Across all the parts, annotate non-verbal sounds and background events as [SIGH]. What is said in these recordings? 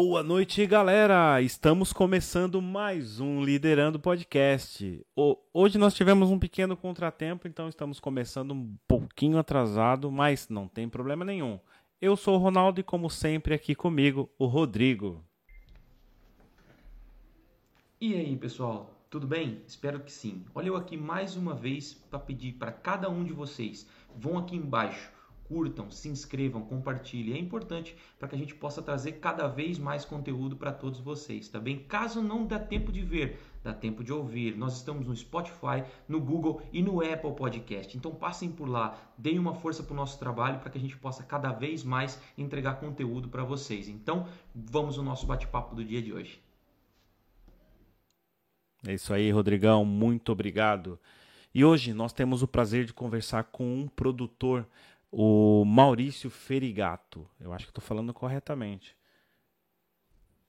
Boa noite, galera! Estamos começando mais um Liderando Podcast. Hoje nós tivemos um pequeno contratempo, então estamos começando um pouquinho atrasado, mas não tem problema nenhum. Eu sou o Ronaldo e, como sempre, aqui comigo, o Rodrigo. E aí, pessoal, tudo bem? Espero que sim. Olha eu aqui mais uma vez para pedir para cada um de vocês, vão aqui embaixo curtam, se inscrevam, compartilhem. É importante para que a gente possa trazer cada vez mais conteúdo para todos vocês, tá bem? Caso não dê tempo de ver, dá tempo de ouvir. Nós estamos no Spotify, no Google e no Apple Podcast. Então passem por lá, deem uma força para o nosso trabalho para que a gente possa cada vez mais entregar conteúdo para vocês. Então vamos ao nosso bate-papo do dia de hoje. É isso aí, Rodrigão. Muito obrigado. E hoje nós temos o prazer de conversar com um produtor o Maurício Ferigato. Eu acho que estou falando corretamente.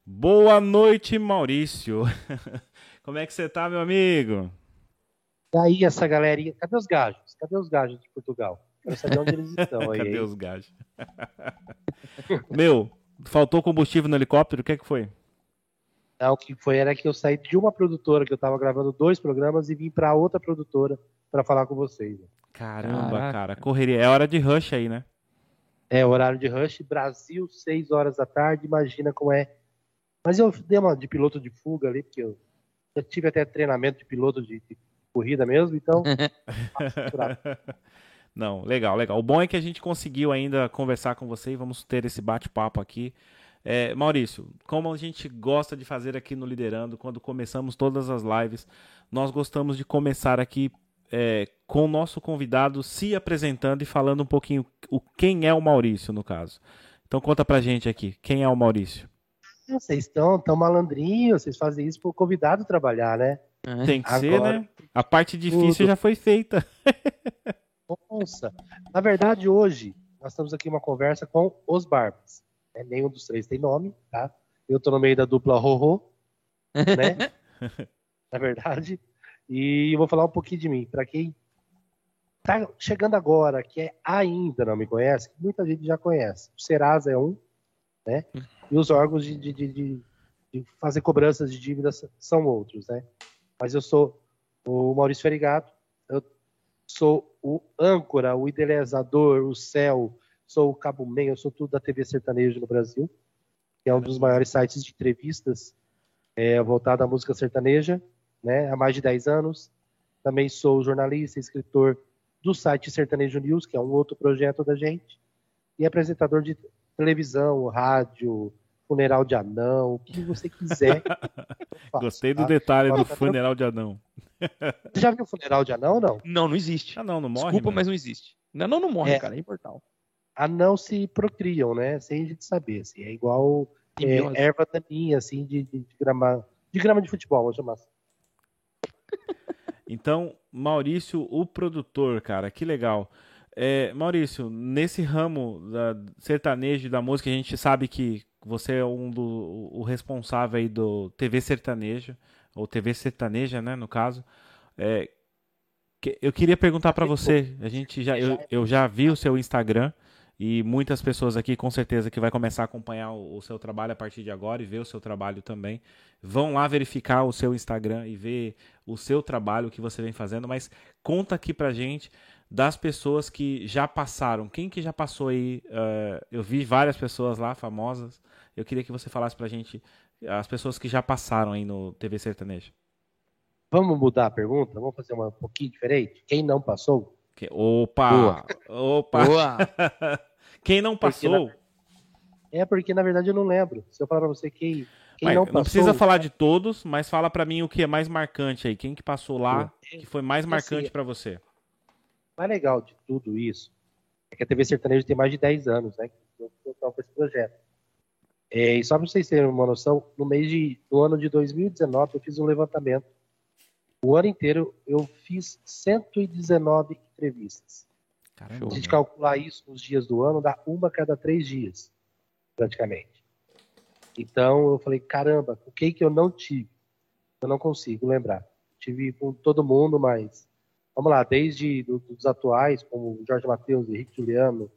Boa noite, Maurício. [LAUGHS] Como é que você tá, meu amigo? E aí, essa galerinha. Cadê os gajos? Cadê os gajos de Portugal? Quero saber onde eles estão [LAUGHS] aí. Cadê os gajos? [LAUGHS] meu, faltou combustível no helicóptero? O que, é que foi? Não, o que foi era que eu saí de uma produtora que eu estava gravando dois programas e vim para outra produtora para falar com vocês. Caramba, Caraca. cara, correria. É hora de rush aí, né? É, horário de rush, Brasil, 6 horas da tarde, imagina como é. Mas eu dei uma de piloto de fuga ali, porque eu, eu tive até treinamento de piloto de, de corrida mesmo, então. [LAUGHS] Não, legal, legal. O bom é que a gente conseguiu ainda conversar com você e vamos ter esse bate-papo aqui. É, Maurício, como a gente gosta de fazer aqui no Liderando, quando começamos todas as lives, nós gostamos de começar aqui é, com o nosso convidado se apresentando e falando um pouquinho o quem é o Maurício, no caso. Então conta pra gente aqui, quem é o Maurício? Vocês estão tão malandrinhos, vocês fazem isso pro convidado trabalhar, né? É. Tem que Agora, ser, né? A parte difícil tudo. já foi feita. Nossa, na verdade hoje nós estamos aqui uma conversa com os Barbas. É, nenhum dos três tem nome, tá? Eu tô no meio da dupla Rorô, né? [LAUGHS] na verdade. E vou falar um pouquinho de mim. Para quem tá chegando agora, que é ainda não me conhece, muita gente já conhece. O Serasa é um, né? E os órgãos de, de, de, de fazer cobranças de dívidas são outros, né? Mas eu sou o Maurício Ferigato, eu sou o âncora, o idealizador, o céu, sou o Cabo Man, eu sou tudo da TV Sertanejo no Brasil, que é um dos maiores sites de entrevistas é, voltado à música sertaneja né, há mais de 10 anos. Também sou jornalista e escritor do site Sertanejo News, que é um outro projeto da gente, e apresentador de televisão, rádio, funeral de anão, o que você quiser. [LAUGHS] Gostei do tá? detalhe do funeral de anão. Você já viu funeral de anão não? Não, não existe. Ah, não, não morre. Desculpa, mas não existe. Anão não morre, é, cara, é imortal. Anão se procriam, né? Sem a gente saber. Assim, é igual é, erva daninha, assim, de, de, de, grama, de grama de futebol, vamos chamar assim. Então, Maurício, o produtor, cara, que legal. É, Maurício, nesse ramo da sertanejo da música, a gente sabe que você é um do o responsável aí do TV sertanejo ou TV sertaneja, né, no caso. É, que, eu queria perguntar para você, a gente já eu, eu já vi o seu Instagram e muitas pessoas aqui, com certeza, que vai começar a acompanhar o, o, seu trabalho a partir de agora e ver o seu trabalho também, vão lá verificar o seu Instagram e ver o seu trabalho, o que você vem fazendo. Mas conta aqui pra gente das pessoas que já passaram. Quem que já passou aí? Uh, eu vi várias pessoas lá, famosas. Eu queria que você falasse pra gente as pessoas que já passaram aí no TV Sertanejo. Vamos mudar a pergunta? Vamos fazer uma um pouquinho diferente? Quem não passou? Opa! Boa. Opa! Boa. [LAUGHS] Quem não passou. Na... É porque, na verdade, eu não lembro. Se eu falar pra você quem. quem mas, não, passou, não precisa falar de todos, mas fala para mim o que é mais marcante aí. Quem que passou lá que foi mais marcante assim, para você? O mais legal de tudo isso é que a TV Sertanejo tem mais de 10 anos, né? Que eu com esse projeto. É, e só para vocês terem uma noção, no mês de, no ano de 2019 eu fiz um levantamento. O ano inteiro eu fiz 119 entrevistas. Caramba. Se a gente calcular isso nos dias do ano, dá uma a cada três dias, praticamente. Então eu falei, caramba, o que que eu não tive? Eu não consigo lembrar. Tive com todo mundo, mas vamos lá, desde dos atuais, como Jorge Matheus, Henrique Juliano,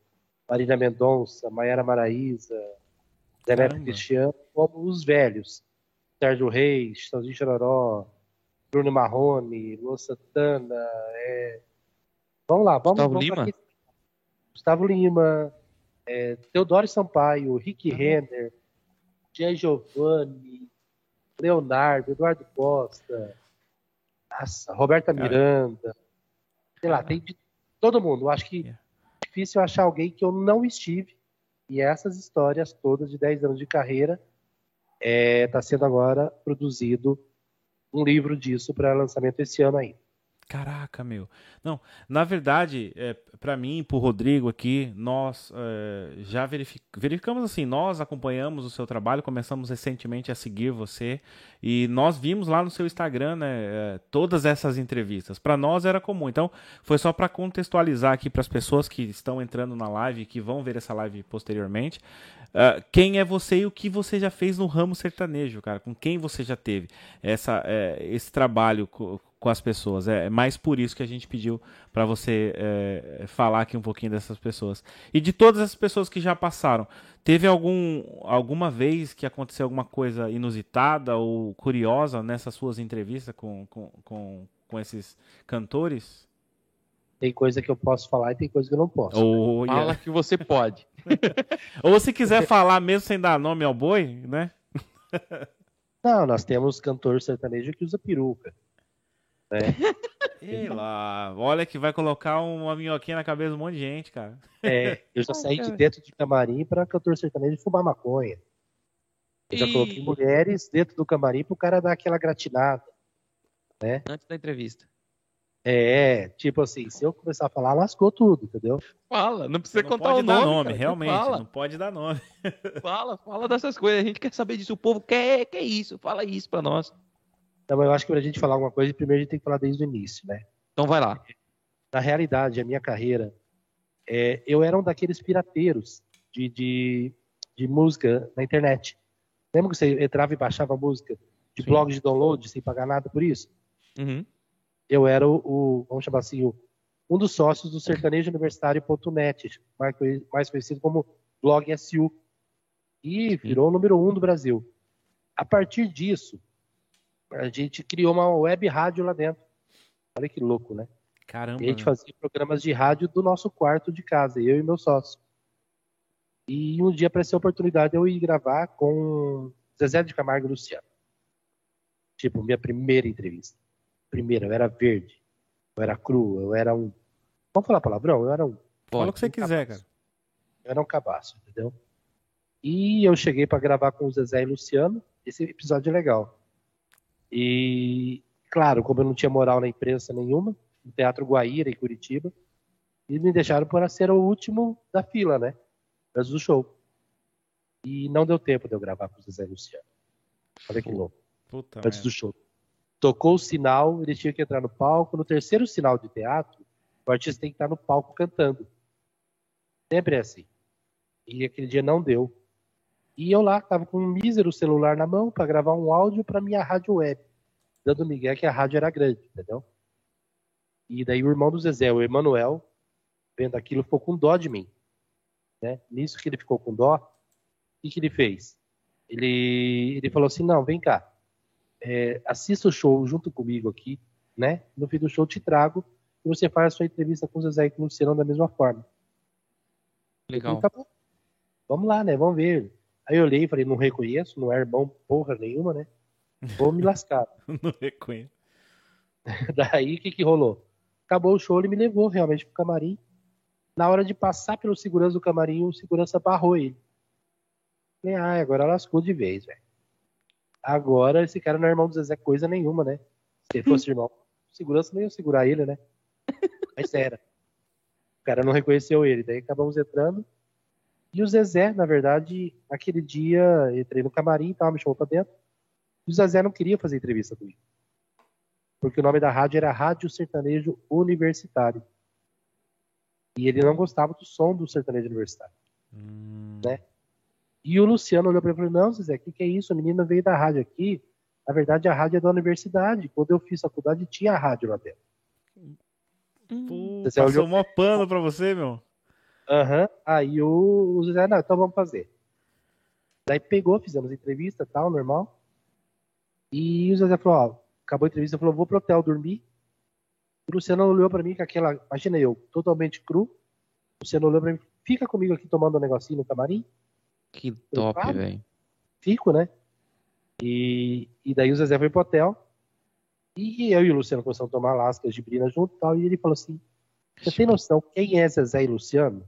Marília Mendonça, Maiara Maraíza, Zé Cristiano, como os velhos. Sérgio Reis, Chitãozinho Chororó, Bruno Marrone, Lua Santana. É... Vamos lá, vamos, Gustavo vamos Lima? aqui. Gustavo Lima, é, Teodoro Sampaio, Rick Renner, Jean Giovanni, Leonardo, Eduardo Costa, nossa, Roberta Cara. Miranda. Sei lá, tem de todo mundo. Eu acho que Yeah. é difícil achar alguém que eu não estive. E essas histórias todas de 10 anos de carreira está sendo agora produzido um livro disso para lançamento esse ano ainda. Caraca, meu. Não, na verdade, é, para mim pro Rodrigo aqui, nós é, já verific- verificamos assim, nós acompanhamos o seu trabalho, começamos recentemente a seguir você e nós vimos lá no seu Instagram, né, é, todas essas entrevistas. Para nós era comum. Então, foi só para contextualizar aqui para as pessoas que estão entrando na live e que vão ver essa live posteriormente, ah, quem é você e o que você já fez no ramo sertanejo, cara? Com quem você já teve essa, é, esse trabalho com as pessoas? É, é mais por isso que a gente pediu para você é, falar aqui um pouquinho dessas pessoas. E de todas as pessoas que já passaram, teve algum, alguma vez que aconteceu alguma coisa inusitada ou curiosa nessas suas entrevistas com, com, com, com esses cantores? Tem coisa que eu posso falar e tem coisa que eu não posso. Ou, Fala que você pode. [LAUGHS] ou se quiser falar mesmo sem dar nome ao boi, né? Não, nós temos cantor sertanejo que usa peruca. [LAUGHS] Sei lá, olha que vai colocar uma minhoquinha na cabeça de um monte de gente, cara. É, eu já saí de dentro de camarim para cantor sertanejo fumar maconha. Eu já E- coloquei mulheres dentro do camarim pro cara dar aquela gratinada. Antes da entrevista. É, tipo assim, se eu começar a falar, lascou tudo, entendeu? Fala, não precisa não contar pode o dar nome. nome, cara. realmente, Fala, não pode dar nome. fala, fala dessas coisas. A gente quer saber disso. O povo quer, quer isso. Fala isso pra nós. Então eu acho que pra gente falar alguma coisa, primeiro a gente tem que falar desde o início, né? Então vai lá. Na realidade, a minha carreira, é, eu era um daqueles pirateiros de, de, de música na internet. Lembra que você entrava e baixava música de Sim. blog de download sem pagar nada por isso? Uhum. eu era o, o- vamos chamar assim, o- um dos sócios do sertanejouniversitário.net, mais, mais conhecido como Blog SU, e virou o número um do Brasil. A partir disso, a gente criou uma web rádio lá dentro. Olha que louco, né? Caramba. E a gente meu. fazia programas de rádio do nosso quarto de casa, eu e meu sócio. E um dia apareceu a oportunidade de eu ir gravar com Zezé de Camargo e Luciano. Tipo, minha primeira entrevista. Primeira, eu era verde, eu era cru, eu era um. Vamos falar palavrão? Eu era um. Fala o que você quiser, cara. Eu era um cabaço, entendeu? E eu cheguei para gravar com o Zezé e Luciano. Esse episódio é legal. E, claro, como eu não tinha moral na imprensa nenhuma, no Teatro Guaíra, em Curitiba, e me deixaram para ser o último da fila, né? Antes do show. E não deu tempo de eu gravar com o Zezé Luciano. Olha que louco. Puta Antes merda. do show. Tocou o sinal, ele tinha que entrar no palco. No terceiro sinal de teatro, o artista tem que estar no palco cantando. Sempre é assim. E aquele dia não deu. E eu lá, tava com um mísero celular na mão para gravar um áudio para minha rádio web. Dando migué que a rádio era grande, entendeu? E daí o irmão do Zezé, o Emanuel, vendo aquilo, ficou com dó de mim. Né? Nisso que ele ficou com dó, o que, que ele fez? Ele, ele falou assim, não, vem cá. É, assista o show junto comigo aqui, né? No fim do show te trago e você faz a sua entrevista com o Zezé e com o Luciano da mesma forma. Legal. Tá. Vamos lá, né? Vamos ver. Aí eu olhei e falei, não reconheço, não é irmão porra nenhuma, né? Vou me lascar. [LAUGHS] Não reconheço. [LAUGHS] Daí o que, que rolou? Acabou o show, ele me levou realmente pro camarim. Na hora de passar pelo segurança do camarim, o segurança barrou ele. Falei, ah, agora lascou de vez, velho. Agora esse cara não é irmão do Zezé coisa nenhuma, né? Se ele fosse irmão, o segurança não ia segurar ele, né? [LAUGHS] Mas era. O cara não reconheceu ele. Daí acabamos entrando. E o Zezé, na verdade, aquele dia, entrei no camarim e tal, me chamou pra dentro. E o Zezé não queria fazer entrevista comigo porque o nome da rádio era Rádio Sertanejo Universitário. E ele não gostava do som do sertanejo universitário. Hum, Né? E o Luciano olhou para ele e falou: Não, Zezé, o que, que é isso? A menina veio da rádio aqui. Na verdade, a rádio é da universidade. Quando eu fiz faculdade, tinha a rádio lá dentro. pô, Você passou olhou- mó pano pra você, meu. Aham. Aí o, o Zezé, não, então vamos fazer. Daí pegou, fizemos entrevista tal, normal. E o Zezé falou, ó, acabou a entrevista, falou, vou pro hotel dormir. O Luciano olhou pra mim com aquela, imagina eu, totalmente cru. O Luciano olhou pra mim, fica comigo aqui tomando um negocinho no camarim. Que top, claro. velho. Fico, né? E, e daí o Zezé foi pro hotel. E eu e o Luciano começamos a tomar lascas de brina junto e tal. E ele falou assim: Você tem noção quem é Zezé e Luciano?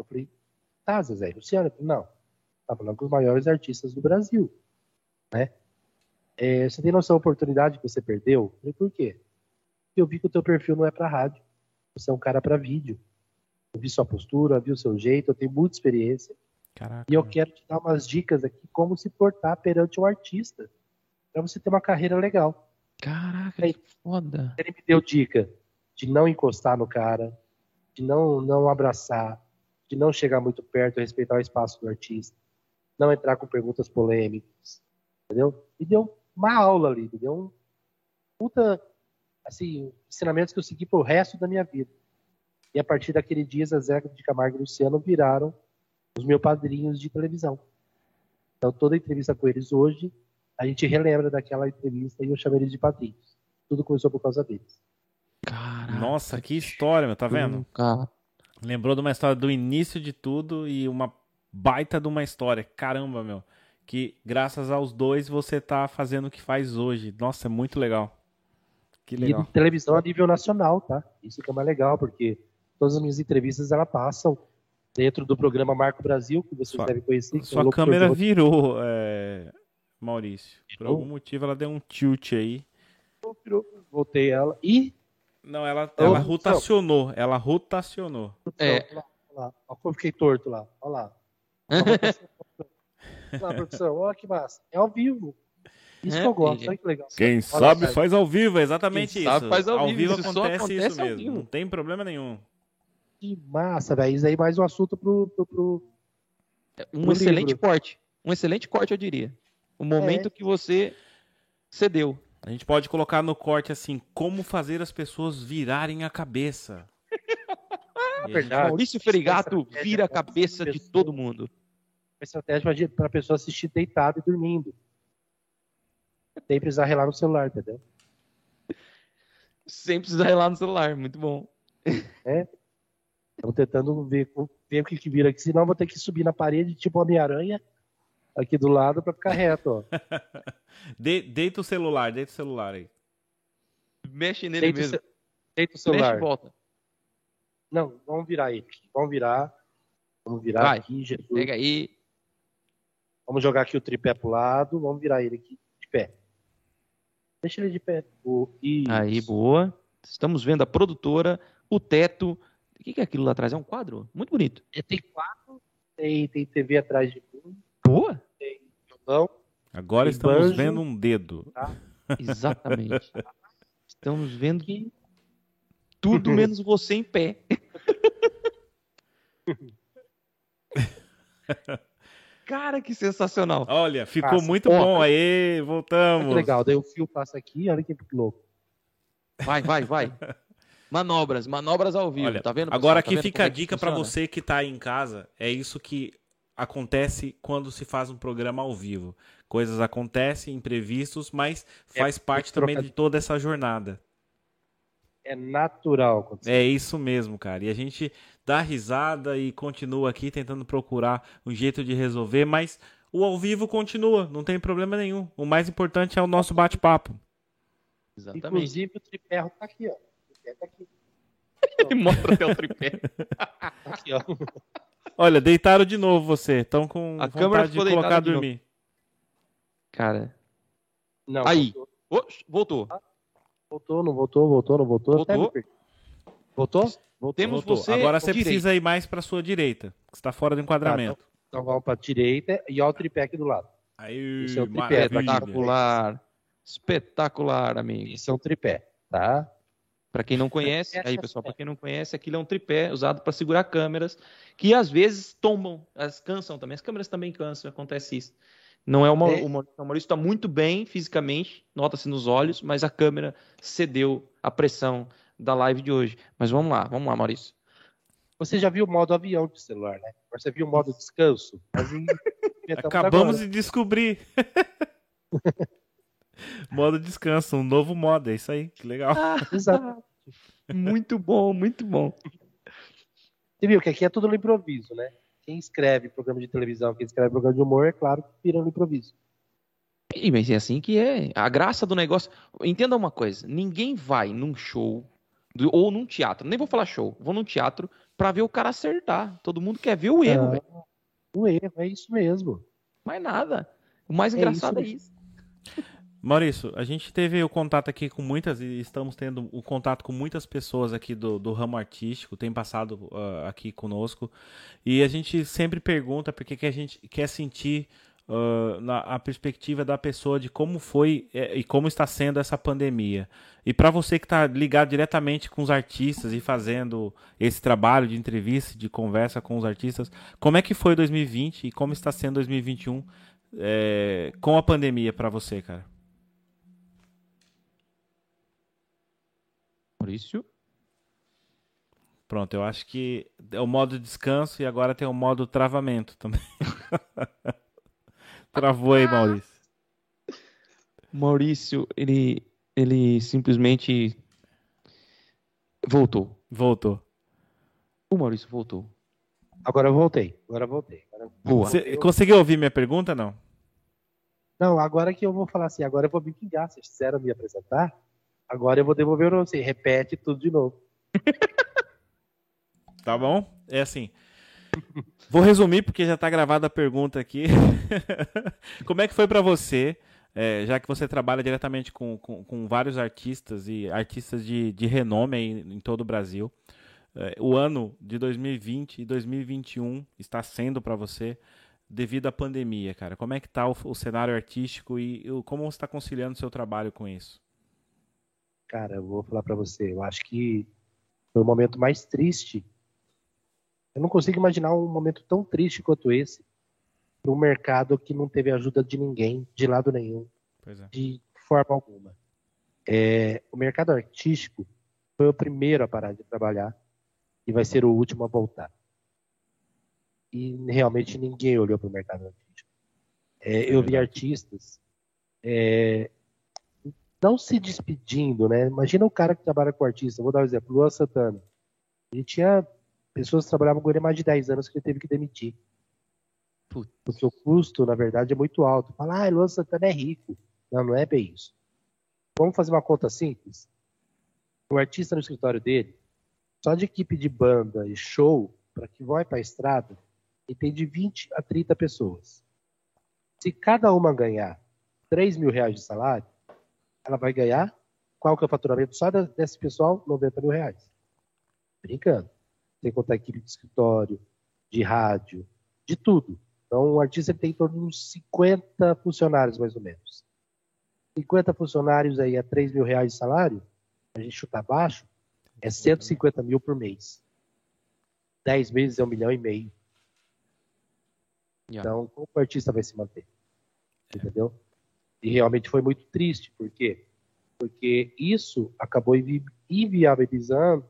Eu falei: Tá, Zezé Luciano? Não. Tá falando com os maiores artistas do Brasil. Né? É, você tem noção da oportunidade que você perdeu? Eu falei: Por quê? Porque eu vi que o teu perfil não é pra rádio. Você é um cara pra vídeo. Eu vi sua postura, vi o seu jeito, eu tenho muita experiência. Caraca. E eu quero te dar umas dicas aqui como se portar perante um artista. Pra você ter uma carreira legal. Caraca, Aí. que foda. Ele me deu dica de não encostar no cara, de não, não abraçar, de não chegar muito perto, respeitar o espaço do artista, não entrar com perguntas polêmicas, entendeu? Me deu uma aula ali, me deu um puta, assim, ensinamentos que eu segui pro resto da minha vida. E a partir daquele dia, Zezé de Camargo e Luciano viraram os meus padrinhos de televisão. Então, toda entrevista com eles hoje, a gente relembra daquela entrevista e eu chamo eles de padrinhos. Tudo começou por causa deles. Caraca. Nossa, que história, meu, tá vendo? Cara, Lembrou de uma história do início de tudo e uma baita de uma história. Caramba, meu. Que graças aos dois você tá fazendo o que faz hoje. Nossa, é muito legal. Que legal. E televisão a nível nacional, tá? Isso que é mais legal, porque todas as minhas entrevistas elas passam dentro do programa Marco Brasil, que vocês Sua- devem conhecer. é Sua locutor câmera virou, é, Maurício. Por Virou? algum motivo ela deu um tilt aí. Voltei ela. E. Não, ela, ela rotacionou. Ela rotacionou. É. Olha lá, olha como eu fiquei torto lá. Olha lá. Olha lá, produção. Olha que massa. É ao vivo. Isso que eu gosto. Olha que legal. Quem Olha sabe faz ao vivo, é exatamente Quem isso. sabe faz ao vivo, isso só acontece, acontece isso ao mesmo. vivo. Não tem problema nenhum. Que massa, velho. Isso aí mais um assunto pro. pro, pro... Um No excelente livro. corte. Um excelente corte, eu diria. O momento É. que você cedeu. A gente pode colocar no corte assim, como fazer as pessoas virarem a cabeça. [LAUGHS] A gente- verdade. Maurício isso é Ferigato estratégia vira a cabeça de todo mundo. Uma estratégia para a pessoa assistir deitado e dormindo. Sem precisar relar no celular, entendeu? Sem precisar lá no celular. Muito bom. Estamos tentando ver, ver o que, que vira aqui, senão eu vou ter que subir na parede, tipo Homem-Aranha, aqui do lado, para ficar reto. Ó. [LAUGHS] De- deita o celular, deita o celular aí. Mexe nele Deita, o mesmo. ce- deita o Mexe celular. e volta. Não, vamos virar ele. aqui. Vamos virar. Vamos virar Vai. aqui, Jesus. Pega aí. Vamos jogar aqui o tripé pro lado. Vamos virar ele aqui de pé. Deixa ele de pé. Aí, boa. Estamos vendo a produtora, o teto. O que que é aquilo lá atrás? É um quadro? Muito bonito. É, Tem quatro. Tem, tem TV atrás de mim. Boa. Violão. Agora estamos banjo. vendo um dedo. [LAUGHS] Exatamente. Estamos vendo Que tudo [LAUGHS] menos você em pé. [LAUGHS] Cara, que sensacional. Olha, ficou Passa. muito Ó, bom. Aê, Olha voltamos. que legal. Daí o fio passa aqui. Olha que louco. Vai, vai, vai. Manobras, manobras ao vivo. Olha, tá vendo? pessoal? Agora Tá aqui vendo fica a é dica pra funciona? você que tá aí em casa. É isso que acontece quando se faz um programa ao vivo. Coisas acontecem, imprevistos, mas faz parte também de toda essa jornada. É natural. acontecer. É isso mesmo, cara. E a gente dá risada e continua aqui tentando procurar um jeito de resolver, mas o ao vivo continua, não tem problema nenhum. O mais importante é o nosso bate-papo. Exatamente. Inclusive o tripé tá aqui, ó. O tripé tá aqui. [LAUGHS] Ele mostra até o tripé. Tá aqui, ó. [LAUGHS] Olha, deitaram de novo você. Estão com A câmera vontade de colocar de dormir. Cara. Não, Aí. voltou. Voltou. Voltou, não voltou, voltou, não voltou. Voltou. Voltou? Voltou. Temos Voltou. você Agora você direita. precisa ir mais pra sua direita, que está fora do enquadramento. Então vamos pra direita e olha o tripé aqui do lado. Aí, Esse é o tripé, tá. Espetacular. Espetacular, amigo. Esse é um tripé, tá? Para quem não conhece, aí é pessoal, para quem não conhece, aquilo é um tripé usado para segurar câmeras que às vezes tombam, as cansam também. As câmeras também cansam, acontece isso. Não é uma, É. o Maurício, o Maurício está muito bem fisicamente, nota-se nos olhos, mas a câmera cedeu a pressão da live de hoje. Mas vamos lá, vamos lá, Maurício. Você já viu o modo avião de celular, né? Você viu o modo descanso? [LAUGHS] Acabamos agora. de descobrir. [LAUGHS] [LAUGHS] modo descanso, um novo modo, é isso aí, que legal. Ah, [LAUGHS] exato. muito bom, muito bom. Você viu que aqui é tudo no improviso, né? Quem escreve programa de televisão, quem escreve programa de humor, é claro que vira no improviso. E, mas é assim que é. A graça do negócio. Entenda uma coisa: ninguém vai num show ou num teatro, nem vou falar show, vou num teatro pra ver o cara acertar. Todo mundo quer ver o erro, ah, O erro, é isso mesmo. Mais nada. O mais é engraçado isso é isso. Maurício, a gente teve o contato aqui com muitas, e estamos tendo o contato com muitas pessoas aqui do, do ramo artístico, tem passado uh, aqui conosco, e a gente sempre pergunta porque que a gente quer sentir uh, na, a perspectiva da pessoa de como foi é, e como está sendo essa pandemia. E para você que está ligado diretamente com os artistas e fazendo esse trabalho de entrevista, de conversa com os artistas, como é que foi 2020 e como está sendo 2021 é, com a pandemia para você, cara? Maurício? Pronto, eu acho que é o modo descanso e agora tem o modo travamento também. [LAUGHS] Travou aí, Maurício. Maurício, ele, ele simplesmente voltou. Voltou. O Maurício voltou. Agora eu voltei. Agora eu voltei. Agora... Boa. Você conseguiu ouvir minha pergunta, não? Não, agora que eu vou falar assim, agora eu vou me pingar. Vocês disseram me apresentar? Agora eu vou devolver você. Repete tudo de novo. [LAUGHS] tá bom? É assim. Vou resumir porque já está gravada a pergunta aqui. [LAUGHS] Como é que foi para você, é, já que você trabalha diretamente com, com, com vários artistas e artistas de, de renome em, em todo o Brasil? É, o ano de 2020 e 2021 está sendo para você devido à pandemia, cara. Como é que está o, o, cenário artístico e, e como você está conciliando o seu trabalho com isso? Cara, eu vou falar para você. Eu acho que foi o momento mais triste eu não consigo imaginar um momento tão triste quanto esse para um mercado que não teve ajuda de ninguém, de lado nenhum, é. de forma alguma. É, o mercado artístico foi o primeiro a parar de trabalhar e vai ser o último a voltar. E realmente ninguém olhou para o mercado artístico. É, eu vi artistas é, não se despedindo, né? Imagina o cara que trabalha com artista. Vou dar um exemplo, Luan Santana. Ele tinha pessoas trabalhavam com ele há mais de 10 anos que ele teve que demitir. Putz. Porque o custo, na verdade, é muito alto. Fala, ah, Luan Santana é rico. Não, não é bem isso. Vamos fazer uma conta simples? O artista no escritório dele, só de equipe de banda e show, para que vai para a estrada, ele tem de 20 a 30 pessoas. Se cada uma ganhar 3 mil reais de salário, ela vai ganhar, qual que é o faturamento só desse pessoal? 90 mil reais. Brincando sem contar a equipe de escritório, de rádio, de tudo. Então, o artista tem em torno de uns 50 funcionários, mais ou menos. 50 funcionários aí a 3 mil reais de salário, a gente chutar baixo, é 150 mil por mês. 10 meses é um milhão e meio. Yeah. Então, como o artista vai se manter? Entendeu? E realmente foi muito triste, por quê? Porque isso acabou inviabilizando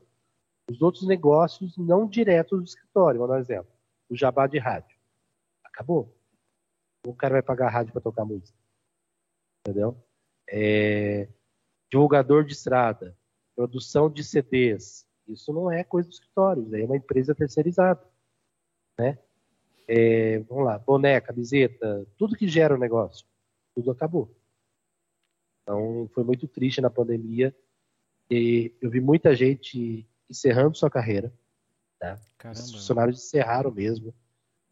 os outros negócios não diretos do escritório, vou dar um exemplo. O jabá de rádio. Acabou. O cara vai pagar rádio para tocar música. Entendeu? É... Divulgador de estrada. Produção de CDs. Isso não é coisa do escritório, isso é uma empresa terceirizada. Né? É... Vamos lá, boné, camiseta, tudo que gera o negócio. Tudo acabou. Então foi muito triste na pandemia. E eu vi muita gente encerrando sua carreira. Tá? Os funcionários encerraram mesmo,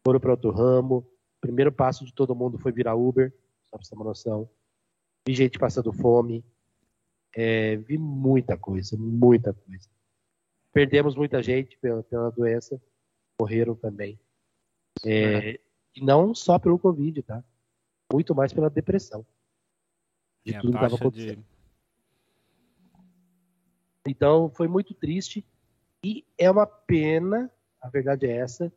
foram para outro ramo. O primeiro passo de todo mundo foi virar Uber, só para você ter uma noção. Vi gente passando fome. É, vi muita coisa, muita coisa. Perdemos muita gente pela, pela doença, morreram também. É, e não só pelo Covid, tá? Muito mais pela depressão. De tudo que estava acontecendo. De então foi muito triste e é uma pena, a verdade é essa,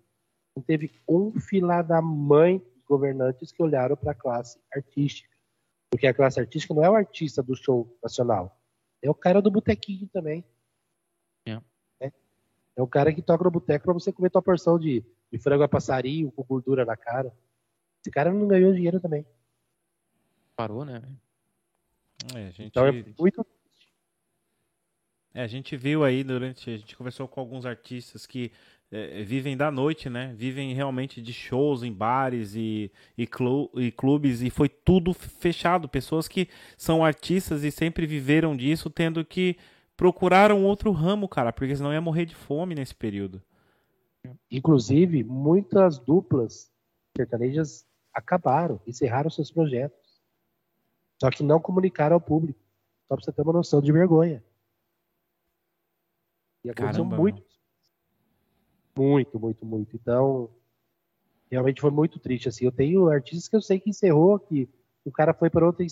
não teve um filá da mãe dos governantes que olharam para a classe artística. Porque a classe artística não é o artista do show nacional, é o cara do botequinho também. É. É. É o cara que toca no boteco pra você comer tua porção de, de frango a passarinho com gordura na cara. Esse cara não ganhou dinheiro também. Parou, né? É, a gente, Então é muito. é, a gente viu aí durante. A gente conversou com alguns artistas que é, vivem da noite, né? Vivem realmente de shows em bares e, e, clu- e clubes e foi tudo fechado. Pessoas que são artistas e sempre viveram disso, tendo que procurar um outro ramo, cara, porque senão ia morrer de fome nesse período. Inclusive, muitas duplas sertanejas acabaram, encerraram seus projetos. Só que não comunicaram ao público. Só pra você ter uma noção de vergonha. E aconteceu Caramba, muito. Muito, muito, muito. Então, realmente foi muito triste. Assim, eu tenho artistas que eu sei que encerrou, que o cara foi para outra,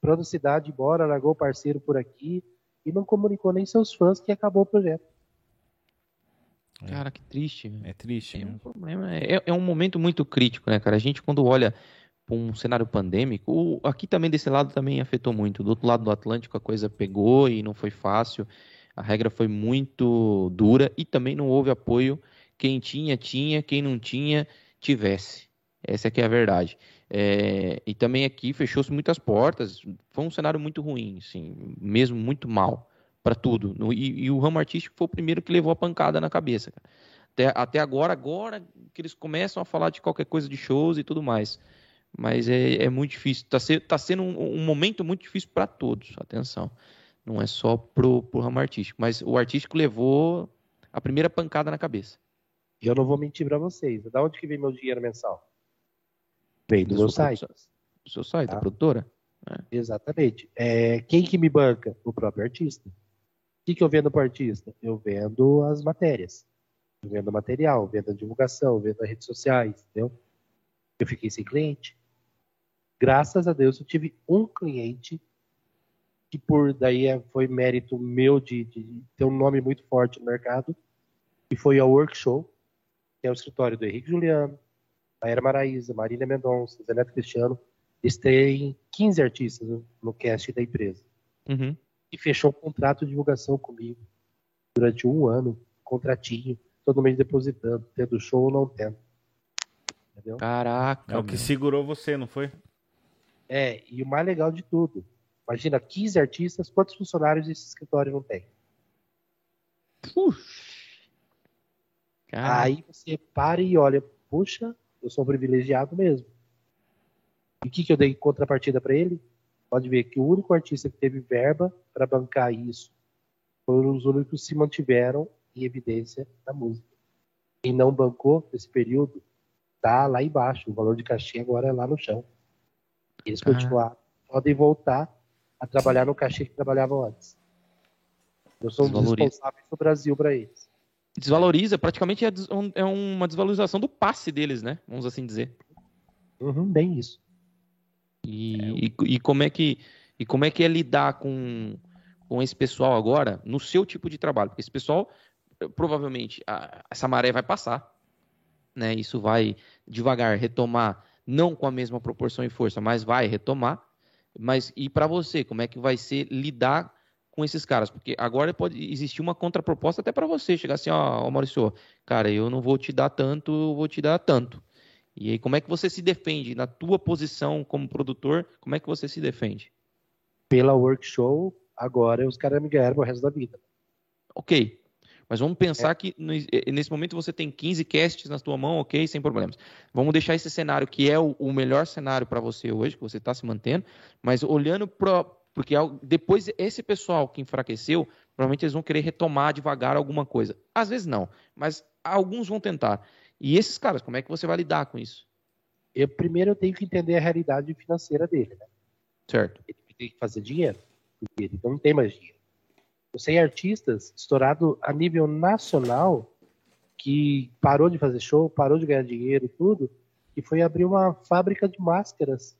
pra outra cidade embora, largou o parceiro por aqui e não comunicou nem seus fãs que acabou o projeto. É. Cara, que triste. É triste, É um né? problema, é, é um momento muito crítico, né, cara? A gente, quando olha para um cenário pandêmico, aqui também desse lado também afetou muito. Do outro lado do Atlântico a coisa pegou e não foi fácil. A regra foi muito dura e também não houve apoio. Quem tinha, tinha. Quem não tinha, tivesse. Essa é que é a verdade. É, e também aqui fechou-se muitas portas. Foi um cenário muito ruim, assim, mesmo muito mal para tudo. No- e, e o ramo artístico foi o primeiro que levou a pancada na cabeça. cara. Até, até agora, agora que eles começam a falar de qualquer coisa de shows e tudo mais. Mas é, é muito difícil. Tá, se- tá sendo um, um momento muito difícil para todos. Atenção. Não é só pro, pro ramo artístico. Mas o artístico levou a primeira pancada na cabeça. E eu não vou mentir pra vocês. Da onde que vem meu dinheiro mensal? Vem do Do meu seu site. Do seu site, Tá. da produtora. Exatamente. É, quem que me banca? O próprio artista. O que, que eu vendo pro artista? Eu vendo as matérias. Eu vendo material, vendo a divulgação, vendo as redes sociais, entendeu? Eu fiquei sem cliente. Graças a Deus eu tive um cliente que por daí é- foi mérito meu de, de ter um nome muito forte no mercado, e foi a Workshow, que é o escritório do Henrique Juliano, Maíra Maraíza, Marília Mendonça, Zé Neto Cristiano. Eles têm 15 artistas no cast da empresa. Uhum. E fechou um contrato de divulgação comigo durante um ano, contratinho, todo mês depositando, tendo show ou não tendo. Entendeu? Caraca. É o que meu. segurou você, não foi? É, e o mais legal de tudo, imagina 15 artistas, quantos funcionários esse escritório não tem? Puxa. Caraca. Aí você para e olha, puxa, eu sou um privilegiado mesmo. E o que, que eu dei em contrapartida para ele? Pode ver que o único artista que teve verba para bancar isso foram os únicos que se mantiveram em evidência na música. Quem não bancou nesse período tá lá embaixo. O valor de cachê agora é lá no chão. Eles Ah. continuaram, podem voltar a trabalhar no cachê que trabalhavam antes. Eu sou um dos responsáveis do Brasil para eles. Desvaloriza, praticamente é, des- é uma desvalorização do passe deles, né? Vamos assim dizer. Uhum, bem isso. E, e, e como é que e como é que é lidar com, com esse pessoal agora no seu tipo de trabalho? Porque esse pessoal provavelmente a- essa maré vai passar, né? Isso vai devagar retomar, não com a mesma proporção e força, mas vai retomar. Mas e para você, como é que vai ser lidar com esses caras? Porque agora pode existir uma contraproposta até para você chegar assim, ó, ó, Maurício, cara, eu não vou te dar tanto, eu vou te dar tanto. E aí, como é que você se defende na tua posição como produtor? Como é que você se defende? Pela workshow, agora os caras me ganharam pro resto da vida. Ok. Mas vamos pensar que no- eh, nesse momento você tem 15 casts na tua mão, ok, sem problemas. Vamos deixar esse cenário que é o, o melhor cenário para você hoje, que você está se mantendo, mas olhando para. Porque ao- depois esse pessoal que enfraqueceu, provavelmente eles vão querer retomar devagar alguma coisa. Às vezes não, mas alguns vão tentar. E esses caras, como é que você vai lidar com isso? Eu, primeiro eu tenho que entender a realidade financeira dele, né? Certo. Ele tem que fazer dinheiro, porque ele não tem mais dinheiro. Eu sei artistas estourado a nível nacional que parou de fazer show, parou de ganhar dinheiro e tudo, e foi abrir uma fábrica de máscaras,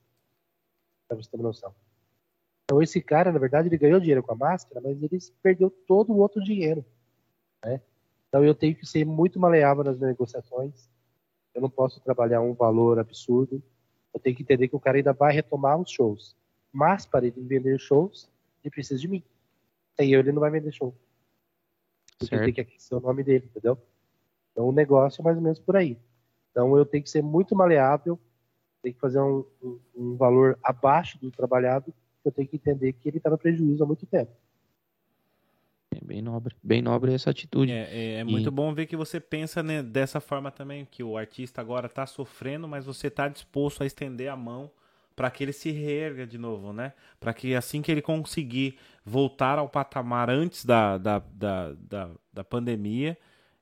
pra você ter uma noção. Então esse cara, na verdade, ele ganhou dinheiro com a máscara, mas ele perdeu todo o outro dinheiro, né? Então eu tenho que ser muito maleável nas negociações. Eu não posso trabalhar um valor absurdo. Eu tenho que entender que o cara ainda vai retomar os shows. Mas para ele vender shows, ele precisa de mim. Sem eu, ele não vai vender show. Porque Certo. tem que aquecer o nome dele, entendeu? Então o negócio é mais ou menos por aí. Então eu tenho que ser muito maleável, tenho que fazer um, um- um valor abaixo do trabalhado, eu tenho que entender que ele está no prejuízo há muito tempo. Bem nobre. Bem nobre essa atitude. É, é- é E- muito bom ver que você pensa né, dessa forma também, que o artista agora está sofrendo, mas você está disposto a estender a mão para que ele se reerga de novo, né? Para que assim que ele conseguir voltar ao patamar antes da, da, da, da, da pandemia,